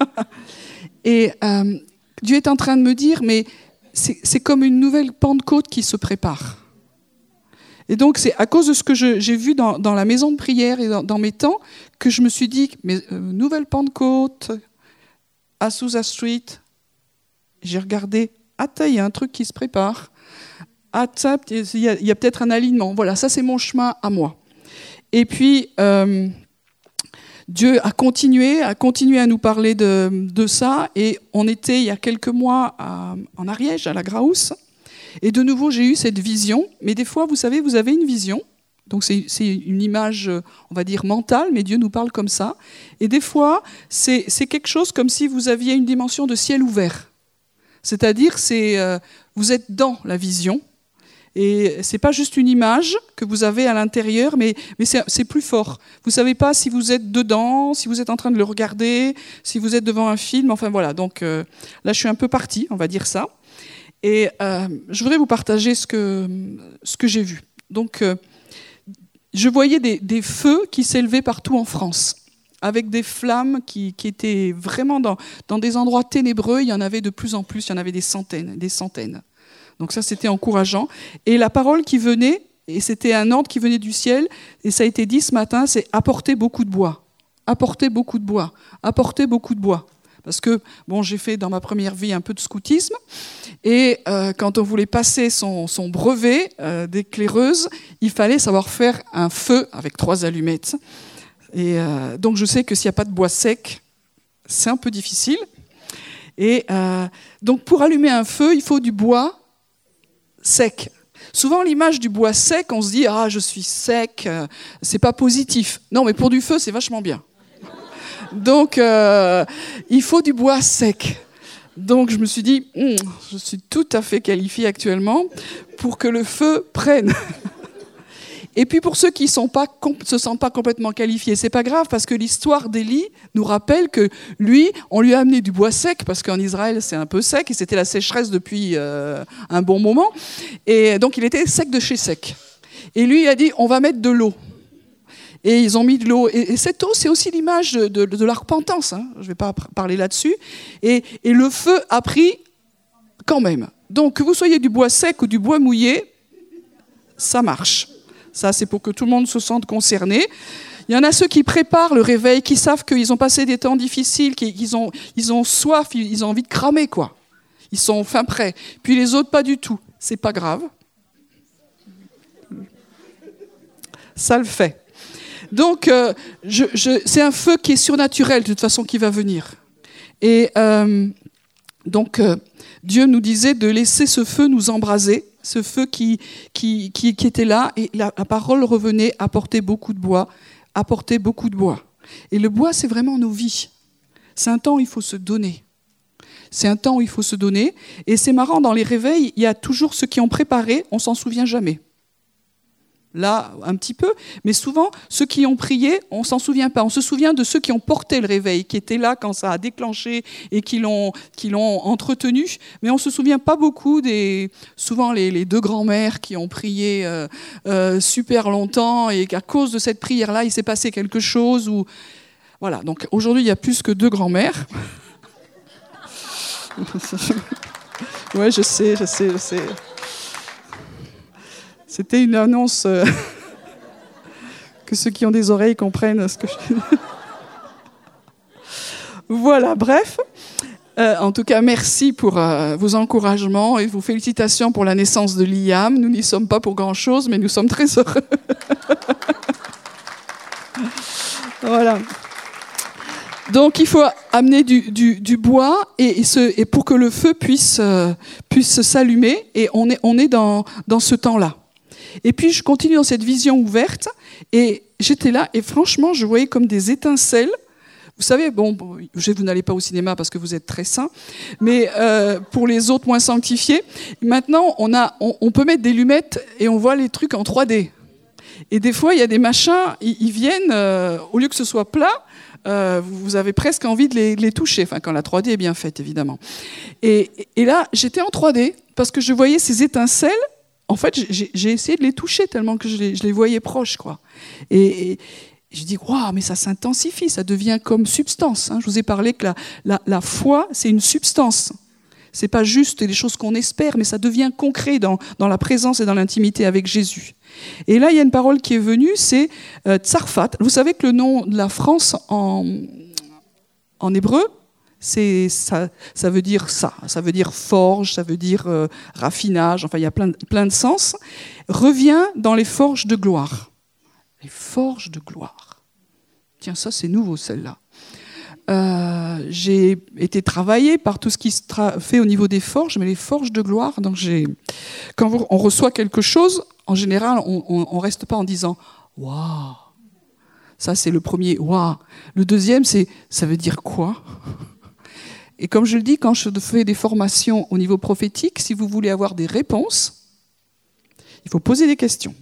Et euh, Dieu est en train de me dire, mais c'est comme une nouvelle Pentecôte qui se prépare. Et donc, c'est à cause de ce que j'ai vu dans, la maison de prière et dans, mes temps que je me suis dit, mais euh, nouvelle Pentecôte, à Sousa Street, j'ai regardé, ah, il y a un truc qui se prépare. Ah, il y a, peut-être un alignement. Voilà, ça, c'est mon chemin à moi. Et puis, euh, Dieu a continué, a continué à nous parler de, ça. Et on était il y a quelques mois en Ariège, à la Graousse. Et de nouveau, j'ai eu cette vision. Mais des fois, vous savez, vous avez une vision. Donc c'est une image, on va dire, mentale, mais Dieu nous parle comme ça. Et des fois, c'est quelque chose comme si vous aviez une dimension de ciel ouvert. C'est-à-dire, c'est euh, vous êtes dans la vision, et c'est pas juste une image que vous avez à l'intérieur, mais, mais c'est plus fort. Vous savez pas si vous êtes dedans, si vous êtes en train de le regarder, si vous êtes devant un film. Enfin voilà. Donc euh, là, je suis un peu partie, on va dire ça. Et euh, je voudrais vous partager ce que, ce que j'ai vu. Donc, euh, je voyais des, des feux qui s'élevaient partout en France, avec des flammes qui, étaient vraiment dans, dans des endroits ténébreux. Il y en avait de plus en plus, il y en avait des centaines, des centaines. Donc ça, c'était encourageant. Et la parole qui venait, et c'était un ordre qui venait du ciel, et ça a été dit ce matin, c'est apporter beaucoup de bois. Apporter beaucoup de bois. Apporter beaucoup de bois. Parce que, bon, j'ai fait dans ma première vie un peu de scoutisme, et euh, quand on voulait passer son, brevet euh, d'éclaireuse, il fallait savoir faire un feu avec trois allumettes. Et euh, donc je sais que s'il n'y a pas de bois sec, c'est un peu difficile. Et donc pour allumer un feu, il faut du bois sec. Souvent, l'image du bois sec, on se dit ah je suis sec, c'est pas positif. Non, mais pour du feu, c'est vachement bien. Donc, euh, il faut du bois sec. Donc, je me suis dit, hmm, je suis tout à fait qualifiée actuellement pour que le feu prenne. Et puis pour ceux qui ne se sentent pas complètement qualifiés, c'est pas grave parce que l'histoire d'Élie nous rappelle que lui, on lui a amené du bois sec parce qu'en Israël c'est un peu sec et c'était la sécheresse depuis euh, un bon moment. Et donc il était sec de chez sec. Et lui il a dit on va mettre de l'eau et ils ont mis de l'eau. Et, cette eau, c'est aussi l'image de, la repentance. Hein. Je ne vais pas parler là-dessus. Et, le feu a pris quand même. Donc, que vous soyez du bois sec ou du bois mouillé, ça marche. Ça, c'est pour que tout le monde se sente concerné. Il y en a ceux qui préparent le réveil, qui savent qu'ils ont passé des temps difficiles, qu'ils ont, soif, ils ont envie de cramer, quoi. Ils sont fin prêts. Puis les autres, pas du tout. C'est pas grave. Ça le fait. Donc, euh, c'est un feu qui est surnaturel, de toute façon, qui va venir. Et euh, donc, euh, Dieu nous disait de laisser ce feu nous embraser, ce feu qui, était là, et la, parole revenait apporter beaucoup de bois, apporter beaucoup de bois. Et le bois, c'est vraiment nos vies. C'est un temps où il faut se donner. C'est un temps où il faut se donner. Et c'est marrant, dans les réveils, il y a toujours ceux qui ont préparé, on s'en souvient jamais là un petit peu, mais souvent ceux qui ont prié, on s'en souvient pas. On se souvient de ceux qui ont porté le réveil, qui étaient là quand ça a déclenché et qui l'ont qui l'ont entretenu, mais on se souvient pas beaucoup des souvent les, deux grands-mères qui ont prié euh, euh, super longtemps et qu'à cause de cette prière là, il s'est passé quelque chose ou voilà. Donc aujourd'hui, il y a plus que deux grands-mères. ouais, je sais, je sais, je sais. C'était une annonce euh, que ceux qui ont des oreilles comprennent ce que je... voilà, bref. Euh, en tout cas, merci pour euh, vos encouragements et vos félicitations pour la naissance de Liam. Nous n'y sommes pas pour grand-chose, mais nous sommes très heureux. voilà. Donc il faut amener du, bois et, et, pour que le feu puisse, puisse s'allumer et on est, on est dans, dans ce temps-là. Et puis je continue dans cette vision ouverte et j'étais là et franchement je voyais comme des étincelles. Vous savez, bon, vous n'allez pas au cinéma parce que vous êtes très saint, mais euh, pour les autres moins sanctifiés, maintenant on, a, on, peut mettre des lunettes et on voit les trucs en 3D. Et des fois, il y a des machins, ils, viennent, euh, au lieu que ce soit plat, euh, vous avez presque envie de les, toucher, enfin quand la 3D est bien faite, évidemment. Et, et là, j'étais en 3D parce que je voyais ces étincelles en fait, j'ai essayé de les toucher tellement que je les, voyais proches, quoi. Et, je dis, waouh, mais ça s'intensifie, ça devient comme substance. Hein. Je vous ai parlé que la, foi, c'est une substance. C'est pas juste des choses qu'on espère, mais ça devient concret dans, la présence et dans l'intimité avec Jésus. Et là, il y a une parole qui est venue, c'est euh, Tsarfat. Vous savez que le nom de la France en, en hébreu, ça, veut dire ça, ça veut dire forge, ça veut dire euh, raffinage, enfin il y a plein, de sens, revient dans les forges de gloire. Les forges de gloire. Tiens, ça c'est nouveau celle-là. Euh, j'ai été travaillé par tout ce qui se fait au niveau des forges, mais les forges de gloire. Donc quand on reçoit quelque chose, en général, on, ne reste pas en disant waouh. Ça c'est le premier waouh. Le deuxième c'est ça veut dire quoi? Et comme je le dis, quand je fais des formations au niveau prophétique, si vous voulez avoir des réponses, il faut poser des questions.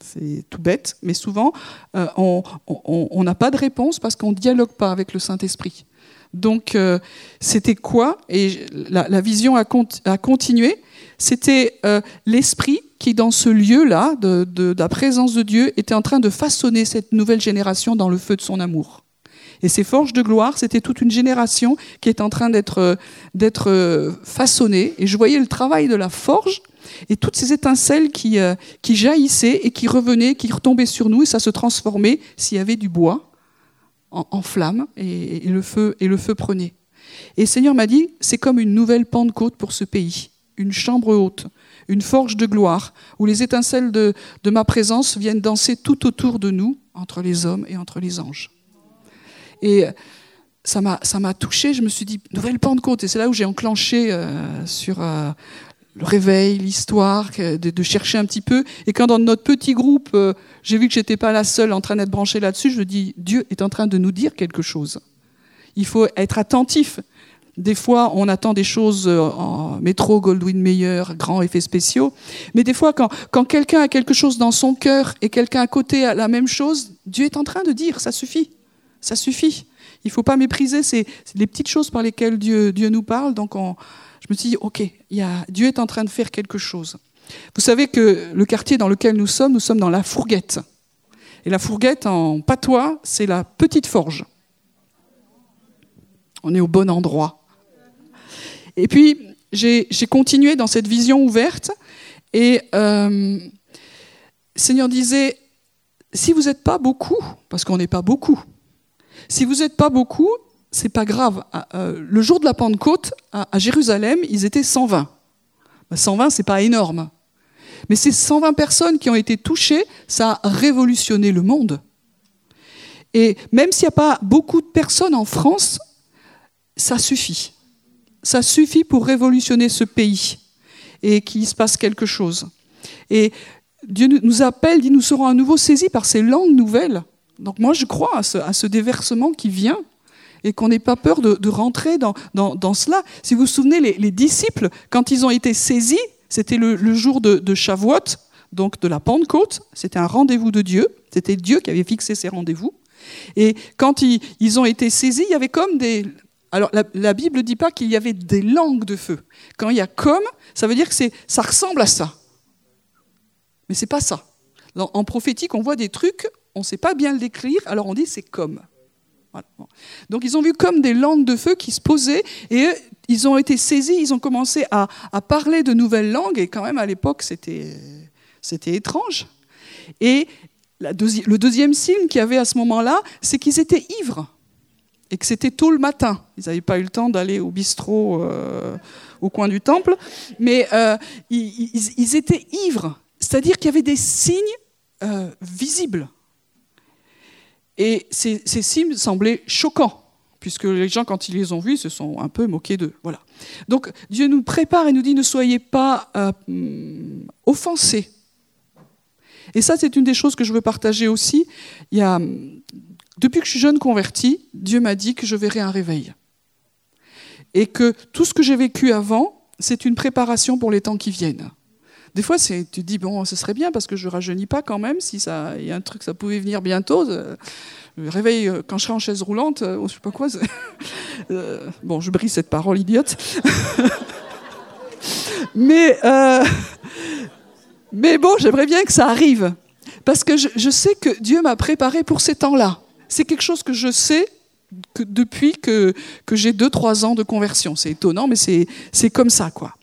C'est tout bête, mais souvent, euh, on n'a pas de réponse parce qu'on ne dialogue pas avec le Saint-Esprit. Donc, euh, c'était quoi Et la, vision a, continué. C'était euh, l'Esprit qui, dans ce lieu-là, de, de, la présence de Dieu, était en train de façonner cette nouvelle génération dans le feu de son amour. Et ces forges de gloire, c'était toute une génération qui est en train d'être d'être façonnée. Et je voyais le travail de la forge et toutes ces étincelles qui, euh, qui jaillissaient et qui revenaient, qui retombaient sur nous, et ça se transformait s'il y avait du bois en, en flamme, et, le feu, prenait. Et Seigneur m'a dit, c'est comme une nouvelle Pentecôte pour ce pays, une chambre haute, une forge de gloire, où les étincelles de ma présence viennent danser tout autour de nous, entre les hommes et entre les anges. Et ça m'a touché, je me suis dit, nouvelle Pentecôte, et c'est là où j'ai enclenché euh, sur euh, le réveil, l'histoire, de, chercher un petit peu. Et quand dans notre petit groupe, euh, j'ai vu que j'étais pas la seule en train d'être branchée là-dessus, je me dis, Dieu est en train de nous dire quelque chose. Il faut être attentif. Des fois, on attend des choses en métro, Goldwyn Mayer, grands effets spéciaux. Mais des fois, quand, quand quelqu'un a quelque chose dans son cœur et quelqu'un à côté a la même chose, Dieu est en train de dire, ça suffit. Ça suffit. Il faut pas mépriser ces, les petites choses par lesquelles Dieu, nous parle. Donc, on, je me suis dit, OK, Dieu est en train de faire quelque chose. Vous savez que le quartier dans lequel nous sommes, nous sommes dans la fourguette. Et la fourguette, en patois, c'est la petite forge. On est au bon endroit. Et puis, j'ai continué dans cette vision ouverte. Et euh, le Seigneur disait, si vous n'êtes pas beaucoup, parce qu'on n'est pas beaucoup, si vous n'êtes pas beaucoup, c'est pas grave. Ah, euh, le jour de la Pentecôte, à Jérusalem, ils étaient 120. 120, c'est pas énorme. Mais ces 120 personnes qui ont été touchées, ça a révolutionné le monde. Et même s'il n'y a pas beaucoup de personnes en France, ça suffit. Ça suffit pour révolutionner ce pays et qu'il se passe quelque chose. Et Dieu nous appelle, dit nous serons à nouveau saisis par ces langues nouvelles. Donc moi je crois à ce déversement qui vient et qu'on n'ait pas peur de, rentrer dans, cela. Si vous vous souvenez, les, disciples, quand ils ont été saisis, c'était le, jour de, de Shavuot, donc de la Pentecôte, c'était un rendez-vous de Dieu, c'était Dieu qui avait fixé ces rendez-vous. Et quand ils, ils, ont été saisis, il y avait comme des... Alors la, Bible ne dit pas qu'il y avait des langues de feu. Quand il y a comme, ça veut dire que ça ressemble à ça. Mais c'est pas ça. En prophétique, on voit des trucs, on ne sait pas bien le décrire, alors on dit c'est comme. Donc ils ont vu comme des langues de feu qui se posaient et ils ont été saisis, ils ont commencé à, parler de nouvelles langues et quand même à l'époque c'était, étrange. Et le deuxième signe qu'il y avait à ce moment-là, c'est qu'ils étaient ivres et que c'était tôt le matin. Ils n'avaient pas eu le temps d'aller au bistrot euh, au coin du temple, mais euh, ils, étaient ivres, c'est-à-dire qu'il y avait des signes euh, visibles. Et ces, signes semblaient choquants, puisque les gens, quand ils les ont vus, se sont un peu moqués d'eux. Voilà. Donc Dieu nous prépare et nous dit ne soyez pas euh, offensés. Et ça, c'est une des choses que je veux partager aussi. Depuis que je suis jeune convertie, Dieu m'a dit que je verrais un réveil. Et que tout ce que j'ai vécu avant, c'est une préparation pour les temps qui viennent. Des fois, tu te dis, bon, ce serait bien parce que je rajeunis pas quand même. Si ça, il y a un truc, ça pouvait venir bientôt. Le réveil, euh, quand je serai en chaise roulante, euh, ou je sais pas quoi. Euh, bon, je brise cette parole idiote. mais, bon, j'aimerais bien que ça arrive. Parce que je, sais que Dieu m'a préparé pour ces temps-là. C'est quelque chose que je sais depuis que j'ai 2-3 ans de conversion. C'est étonnant, mais c'est comme ça, quoi.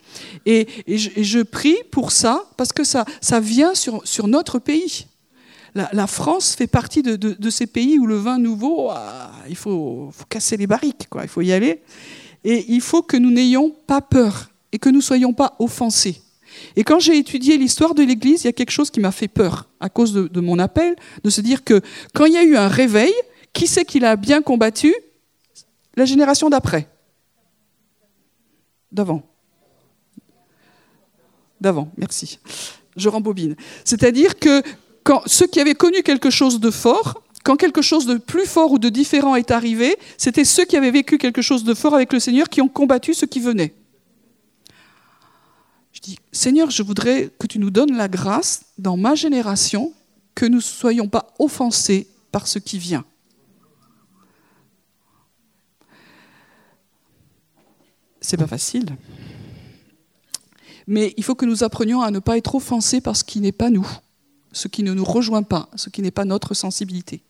Et, je, prie pour ça, parce que ça, ça vient sur, sur notre pays. La, France fait partie de, de, ces pays où le vin nouveau, ah, il faut, faut, casser les barriques, quoi. il faut y aller. Et il faut que nous n'ayons pas peur et que nous ne soyons pas offensés. Et quand j'ai étudié l'histoire de l'Église, il y a quelque chose qui m'a fait peur à cause de, de, mon appel, de se dire que quand il y a eu un réveil, qui c'est qui l'a bien combattu? La génération d'après. D'avant d'avant, merci. Je rembobine. C'est-à-dire que quand ceux qui avaient connu quelque chose de fort, quand quelque chose de plus fort ou de différent est arrivé, c'était ceux qui avaient vécu quelque chose de fort avec le Seigneur qui ont combattu ce qui venait. Je dis, Seigneur, je voudrais que tu nous donnes la grâce dans ma génération que nous ne soyons pas offensés par ce qui vient. C'est pas facile. Mais il faut que nous apprenions à ne pas être offensés par ce qui n'est pas nous, ce qui ne nous rejoint pas, ce qui n'est pas notre sensibilité.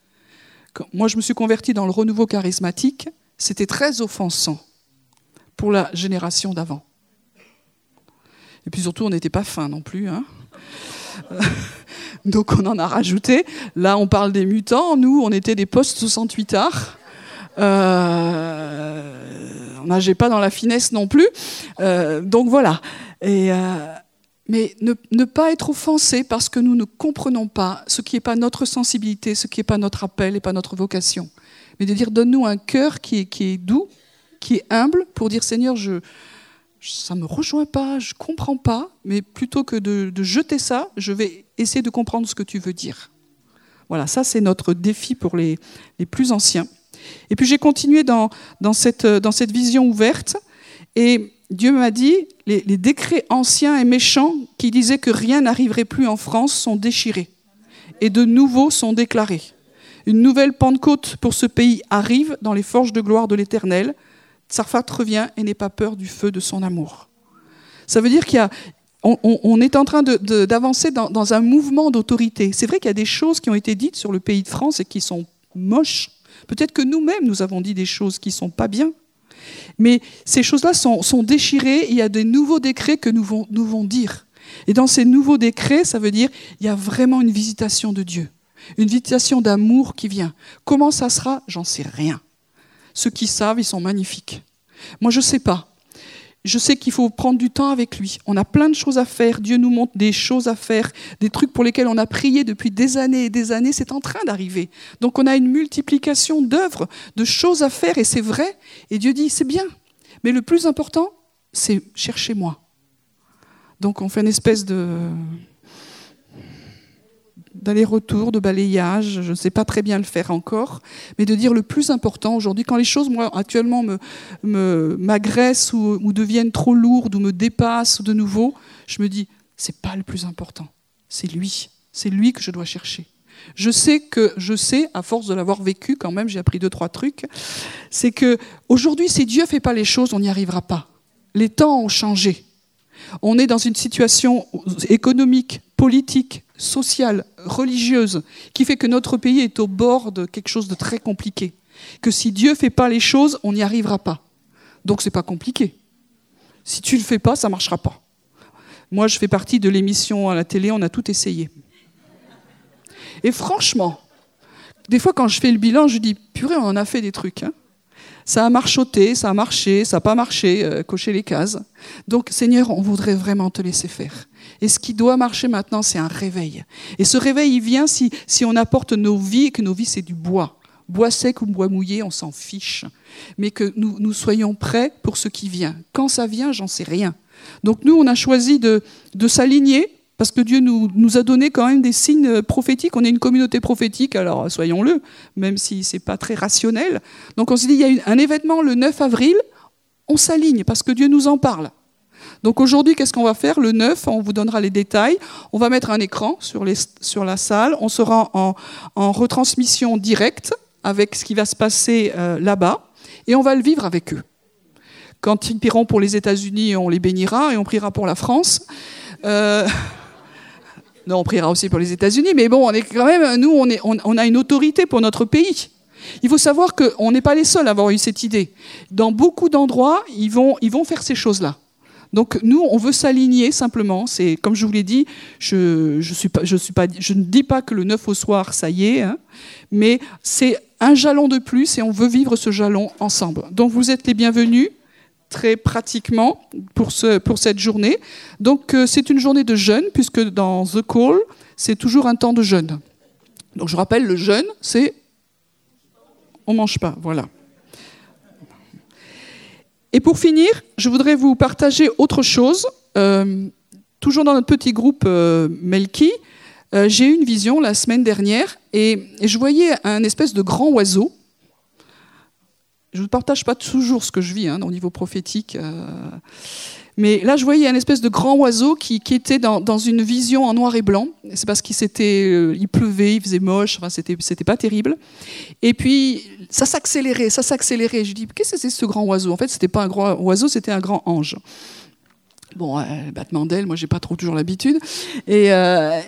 moi je me suis converti dans le renouveau charismatique, c'était très offensant pour la génération d'avant. Et puis surtout, on n'était pas fin non plus. Hein. Donc on en a rajouté. Là, on parle des mutants. Nous, on était des post-68 arts. Euh, on nageait pas dans la finesse non plus. Euh, donc voilà. Euh, mais ne, pas être offensé parce que nous ne comprenons pas ce qui n'est pas notre sensibilité, ce qui n'est pas notre appel et pas notre vocation. Mais de dire, donne-nous un cœur qui est, doux, qui est humble, pour dire, Seigneur, ça ne me rejoint pas, je ne comprends pas, mais plutôt que de, jeter ça, je vais essayer de comprendre ce que tu veux dire. Voilà, ça c'est notre défi pour les plus anciens. Et puis j'ai continué dans, dans, cette, vision ouverte, et Dieu m'a dit, les, décrets anciens et méchants qui disaient que rien n'arriverait plus en France sont déchirés, et de nouveaux sont déclarés. Une nouvelle Pentecôte pour ce pays arrive dans les forges de gloire de l'Éternel. Tsarfat revient et n'est pas peur du feu de son amour. Ça veut dire qu'il y a, on, on, est en train d'avancer dans, un mouvement d'autorité. C'est vrai qu'il y a des choses qui ont été dites sur le pays de France et qui sont moches. Peut-être que nous-mêmes, nous avons dit des choses qui ne sont pas bien. Mais ces choses-là sont, déchirées. Il y a des nouveaux décrets que nous vont, nous vont dire. Et dans ces nouveaux décrets, ça veut dire il y a vraiment une visitation de Dieu. Une visitation d'amour qui vient. Comment ça sera? J'en sais rien. Ceux qui savent, ils sont magnifiques. Moi, je ne sais pas. Je sais qu'il faut prendre du temps avec lui. On a plein de choses à faire. Dieu nous montre des choses à faire, des trucs pour lesquels on a prié depuis des années et des années. C'est en train d'arriver. Donc on a une multiplication d'œuvres, de choses à faire, et c'est vrai. Et Dieu dit, c'est bien. Mais le plus important, c'est chercher moi. Donc on fait une espèce de d'aller-retour, de balayage, je ne sais pas très bien le faire encore, mais de dire le plus important aujourd'hui, quand les choses, moi, actuellement, m'agressent me, ou, deviennent trop lourdes ou me dépassent de nouveau, je me dis, c'est pas le plus important, c'est lui, c'est lui que je dois chercher. Je sais que, je sais, à force de l'avoir vécu quand même, j'ai appris deux, trois trucs, c'est que aujourd'hui, si Dieu fait pas les choses, on n'y arrivera pas. Les temps ont changé. On est dans une situation économique, politique, sociale, religieuse, qui fait que notre pays est au bord de quelque chose de très compliqué. Que si Dieu ne fait pas les choses, on n'y arrivera pas. Donc c'est pas compliqué. Si tu ne le fais pas, ça ne marchera pas. Moi, je fais partie de l'émission à la télé, on a tout essayé. Et franchement, des fois quand je fais le bilan, je dis, purée, on en a fait des trucs. Hein. Ça a marchoté, ça a marché, ça n'a pas marché, euh, cocher les cases. Donc, Seigneur, on voudrait vraiment te laisser faire. Et ce qui doit marcher maintenant, c'est un réveil. Et ce réveil, il vient si, on apporte nos vies, et que nos vies, c'est du bois. Bois sec ou bois mouillé, on s'en fiche. Mais que nous, soyons prêts pour ce qui vient. Quand ça vient, j'en sais rien. Donc nous, on a choisi de, s'aligner parce que Dieu nous, a donné quand même des signes prophétiques. On est une communauté prophétique, alors soyons-le, même si c'est pas très rationnel. Donc on s'est dit, il y a un événement le 9 avril, on s'aligne parce que Dieu nous en parle. Donc aujourd'hui, qu'est-ce qu'on va faire? Le 9, on vous donnera les détails. On va mettre un écran sur, la salle. On sera en, retransmission directe avec ce qui va se passer euh, là-bas. Et on va le vivre avec eux. Quand ils prieront pour les États-Unis, on les bénira et on priera pour la France. Euh, non, on priera aussi pour les États-Unis, mais bon, on est quand même, nous, on, a une autorité pour notre pays. Il faut savoir qu'on n'est pas les seuls à avoir eu cette idée. Dans beaucoup d'endroits, ils vont faire ces choses-là. Donc nous, on veut s'aligner simplement. C'est comme je vous l'ai dit, je, ne dis pas que le 9 au soir, ça y est, hein, mais c'est un jalon de plus et on veut vivre ce jalon ensemble. Donc vous êtes les bienvenus très pratiquement pour cette journée. Donc euh, c'est une journée de jeûne, puisque dans The Call, c'est toujours un temps de jeûne. Donc je rappelle, le jeûne, c'est on mange pas, voilà. Et pour finir, je voudrais vous partager autre chose. Euh, toujours dans notre petit groupe euh, Melki, euh, j'ai eu une vision la semaine dernière et, je voyais un espèce de grand oiseau. Je ne partage pas toujours ce que je vis hein, au niveau prophétique. Mais là, je voyais un espèce de grand oiseau qui, était dans, une vision en noir et blanc. C'est parce qu'il euh, pleuvait, il faisait moche, enfin, c'était, c'était pas terrible. Et puis, ça s'accélérait, ça s'accélérait. Je dis, qu'est-ce que c'est ce grand oiseau? En fait, c'était pas un grand oiseau, c'était un grand ange. Bon, euh, battement d'aile, moi, j'ai pas trop toujours l'habitude. Et, euh,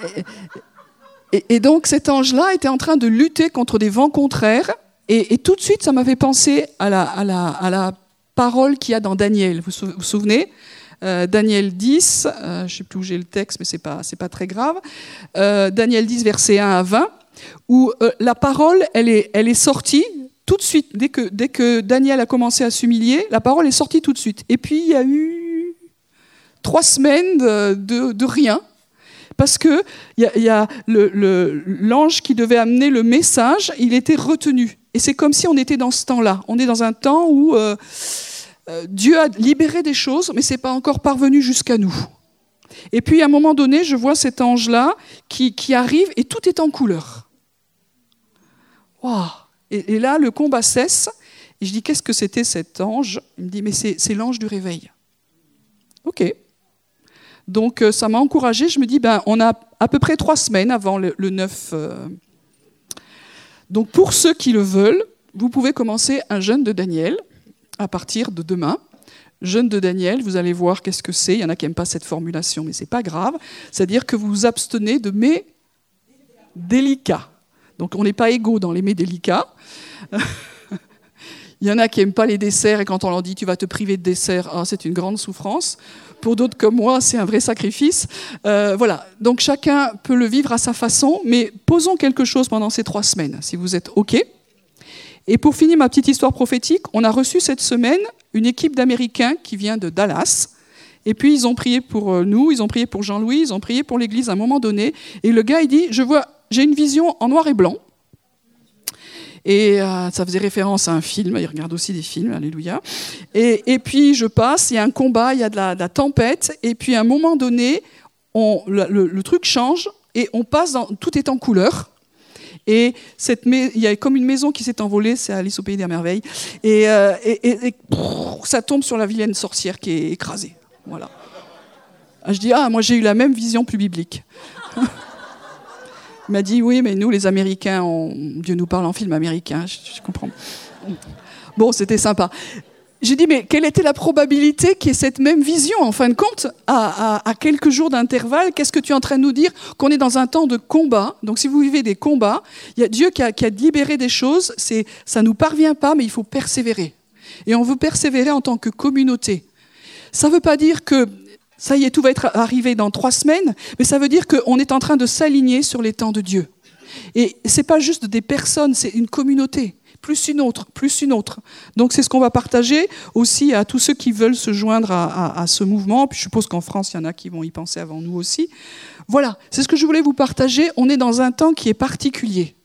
Et, donc cet ange-là était en train de lutter contre des vents contraires. Et, tout de suite, ça m'avait pensé à la, à la parole qu'il y a dans Daniel. Vous vous souvenez euh, Daniel 10, euh, je ne sais plus où j'ai le texte, mais ce n'est pas, pas très grave. Euh, Daniel 10, verset 1 à 20, où la parole, elle est, elle est sortie tout de suite. Dès que, dès que Daniel a commencé à s'humilier, la parole est sortie tout de suite. Et puis, il y a eu trois semaines de, de rien parce que il y a, l'ange qui devait amener le message, il était retenu. Et c'est comme si on était dans ce temps-là. On est dans un temps où euh, euh, Dieu a libéré des choses, mais ce n'est pas encore parvenu jusqu'à nous. Et puis à un moment donné, je vois cet ange-là qui, arrive et tout est en couleur. Et, et, là, le combat cesse. Et je dis, qu'est-ce que c'était cet ange? Il me dit, mais c'est l'ange du réveil. Ok. Donc euh, ça m'a encouragé. Je me dis, ben, on a à peu près trois semaines avant le, 9. Euh. Donc pour ceux qui le veulent, vous pouvez commencer un jeûne de Daniel à partir de demain. Jeûne de Daniel, vous allez voir qu'est-ce que c'est. Il y en a qui n'aiment pas cette formulation, mais ce n'est pas grave. C'est-à-dire que vous vous abstenez de mets délicats. Donc on n'est pas égaux dans les mets délicats. Il y en a qui n'aiment pas les desserts et quand on leur dit tu vas te priver de dessert, ah, c'est une grande souffrance. Pour d'autres comme moi, c'est un vrai sacrifice. Euh, voilà, donc chacun peut le vivre à sa façon, mais posons quelque chose pendant ces trois semaines, si vous êtes OK. Et pour finir ma petite histoire prophétique, on a reçu cette semaine une équipe d'Américains qui vient de Dallas. Et puis ils ont prié pour euh, nous, ils ont prié pour Jean-Louis, ils ont prié pour l'Église à un moment donné. Et le gars, il dit, je vois, j'ai une vision en noir et blanc. Et euh, ça faisait référence à un film, il regarde aussi des films, alléluia. Et, puis je passe, il y a un combat, il y a de la, tempête, et puis à un moment donné, on, le, truc change, et on passe, dans, tout est en couleur. Et cette, il y a comme une maison qui s'est envolée, c'est Alice au pays des merveilles, et, euh, et, ça tombe sur la vilaine sorcière qui est écrasée. Voilà. Ah, je dis, ah, moi j'ai eu la même vision plus biblique. Il m'a dit oui, mais nous, les Américains, Dieu nous parle en film américain, je, comprends. Bon, c'était sympa. J'ai dit, mais quelle était la probabilité qu'il y ait cette même vision, en fin de compte, à, quelques jours d'intervalle? Qu'est-ce que tu es en train de nous dire? Qu'on est dans un temps de combat. Donc, si vous vivez des combats, il y a Dieu qui a, libéré des choses. Ça ne nous parvient pas, mais il faut persévérer. Et on veut persévérer en tant que communauté. Ça ne veut pas dire que ça y est, tout va être arrivé dans trois semaines, mais ça veut dire qu'on est en train de s'aligner sur les temps de Dieu. Et ce n'est pas juste des personnes, c'est une communauté, plus une autre, plus une autre. Donc c'est ce qu'on va partager aussi à tous ceux qui veulent se joindre à, ce mouvement. Puis je suppose qu'en France, il y en a qui vont y penser avant nous aussi. Voilà, c'est ce que je voulais vous partager. On est dans un temps qui est particulier.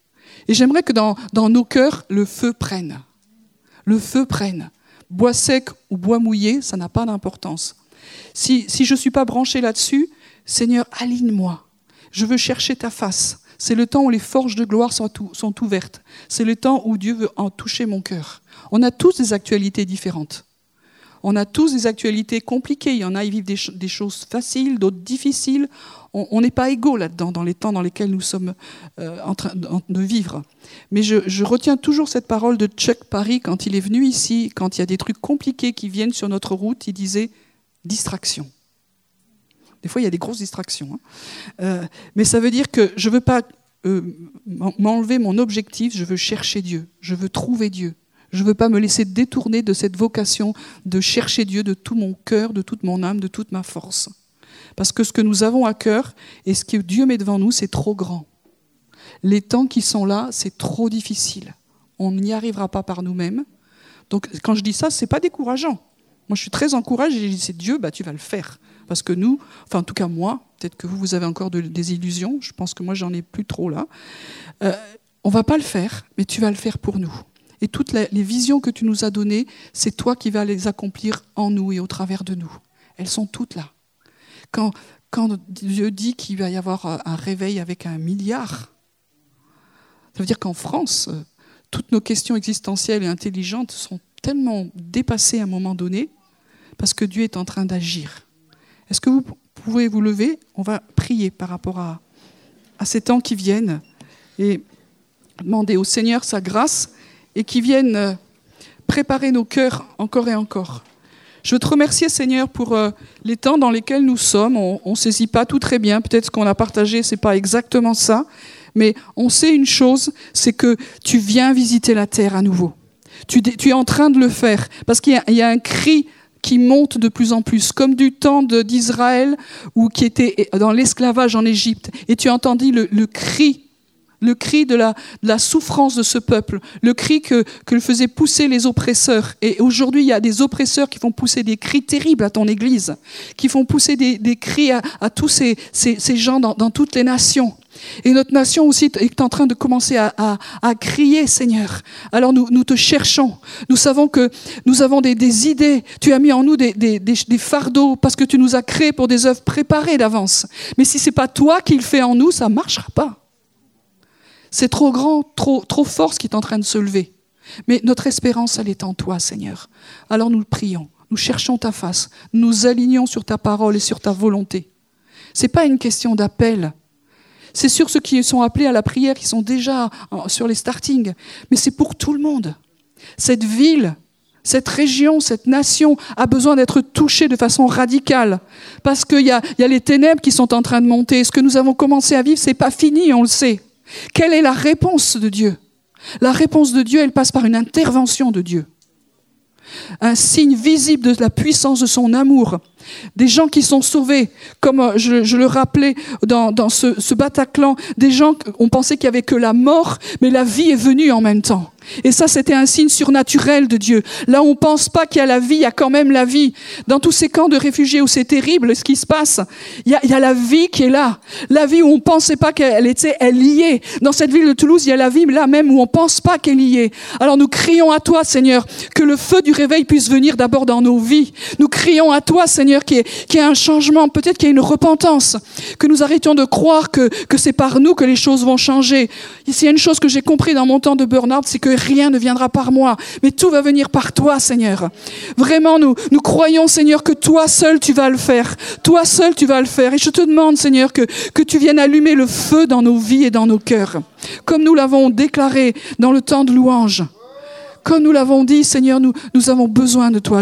Et j'aimerais que dans, dans nos cœurs, le feu prenne. Le feu prenne. Bois sec ou bois mouillé, ça n'a pas d'importance. Si, je ne suis pas branché là-dessus, Seigneur, aligne-moi. Je veux chercher ta face. C'est le temps où les forges de gloire sont, ouvertes. C'est le temps où Dieu veut en toucher mon cœur. On a tous des actualités différentes. On a tous des actualités compliquées. Il y en a, ils vivent des, choses faciles, d'autres difficiles. On n'est pas égaux là-dedans, dans les temps dans lesquels nous sommes euh, en train de vivre. Mais je, je, retiens toujours cette parole de Chuck Parry quand il est venu ici, quand il y a des trucs compliqués qui viennent sur notre route. Il disait distraction. Des fois, il y a des grosses distractions. Hein. Euh, mais ça veut dire que je ne veux pas euh, m'enlever mon objectif, je veux chercher Dieu, je veux trouver Dieu. Je ne veux pas me laisser détourner de cette vocation de chercher Dieu de tout mon cœur, de toute mon âme, de toute ma force. Parce que ce que nous avons à cœur et ce que Dieu met devant nous, c'est trop grand. Les temps qui sont là, c'est trop difficile. On n'y arrivera pas par nous-mêmes. Donc quand je dis ça, ce n'est pas décourageant. Moi, je suis très encouragée. J'ai dit, c'est Dieu, bah, tu vas le faire. Parce que nous, enfin, en tout cas, moi, peut-être que vous, vous avez encore des illusions. Je pense que moi, j'en ai plus trop là. Euh, on va pas le faire, mais tu vas le faire pour nous. Et toutes les, visions que tu nous as données, c'est toi qui vas les accomplir en nous et au travers de nous. Elles sont toutes là. Quand, Dieu dit qu'il va y avoir un réveil avec un milliard, ça veut dire qu'en France, euh, toutes nos questions existentielles et intelligentes sont tellement dépassées à un moment donné parce que Dieu est en train d'agir. Est-ce que vous pouvez vous lever? On va prier par rapport à, ces temps qui viennent et demander au Seigneur sa grâce et qui vienne euh, préparer nos cœurs encore et encore. Je veux te remercier, Seigneur, pour euh, les temps dans lesquels nous sommes. On ne saisit pas tout très bien. Peut-être ce qu'on a partagé, ce n'est pas exactement ça. Mais on sait une chose, c'est que tu viens visiter la terre à nouveau. Tu, es en train de le faire parce qu'il y, a un cri qui monte de plus en plus, comme du temps d'Israël ou qui était dans l'esclavage en Égypte. Et tu entendis le, le cri le cri de la, souffrance de ce peuple, le cri que, que faisaient pousser les oppresseurs. Et aujourd'hui, il y a des oppresseurs qui font pousser des cris terribles à ton Église, qui font pousser des, cris à, tous ces, gens dans, toutes les nations. Et notre nation aussi est en train de commencer à, crier, Seigneur. Alors nous, te cherchons. Nous savons que nous avons des, idées. Tu as mis en nous des, fardeaux parce que tu nous as créés pour des œuvres préparées d'avance. Mais si c'est pas toi qui le fais en nous, ça marchera pas. C'est trop grand, trop, trop fort ce qui est en train de se lever. Mais notre espérance, elle est en toi, Seigneur. Alors nous prions, nous cherchons ta face, nous alignons sur ta parole et sur ta volonté. C'est pas une question d'appel. C'est sur ceux qui sont appelés à la prière, qui sont déjà sur les startings. Mais c'est pour tout le monde. Cette ville, cette région, cette nation a besoin d'être touchée de façon radicale. Parce qu'il y a, y a les ténèbres qui sont en train de monter. Ce que nous avons commencé à vivre, c'est pas fini, on le sait. Quelle est la réponse de Dieu? La réponse de Dieu, elle passe par une intervention de Dieu. Un signe visible de la puissance de son amour. Des gens qui sont sauvés, comme je, je le rappelais dans, ce, Bataclan, des gens, on pensait qu'il n'y avait que la mort, mais la vie est venue en même temps. Et ça, c'était un signe surnaturel de Dieu. Là, on pense pas qu'il y a la vie, il y a quand même la vie. Dans tous ces camps de réfugiés où c'est terrible ce qui se passe, il y, a, y, a, la vie qui est là. La vie où on pensait pas qu'elle était, elle y est. Dans cette ville de Toulouse, il y a la vie là même où on pense pas qu'elle y est. Alors nous crions à toi, Seigneur, que le feu du réveil puisse venir d'abord dans nos vies. Nous crions à toi, Seigneur, qu'il y, ait un changement, peut-être qu'il y ait une repentance, que nous arrêtions de croire que, que c'est par nous que les choses vont changer. Ici, il y a une chose que j'ai compris dans mon temps de burn-out, c'est que rien ne viendra par moi, mais tout va venir par toi, Seigneur. Vraiment, nous, nous croyons, Seigneur, que toi seul tu vas le faire. Toi seul tu vas le faire. Et je te demande, Seigneur, que, tu viennes allumer le feu dans nos vies et dans nos cœurs. Comme nous l'avons déclaré dans le temps de louange. Comme nous l'avons dit, Seigneur, nous avons besoin de toi.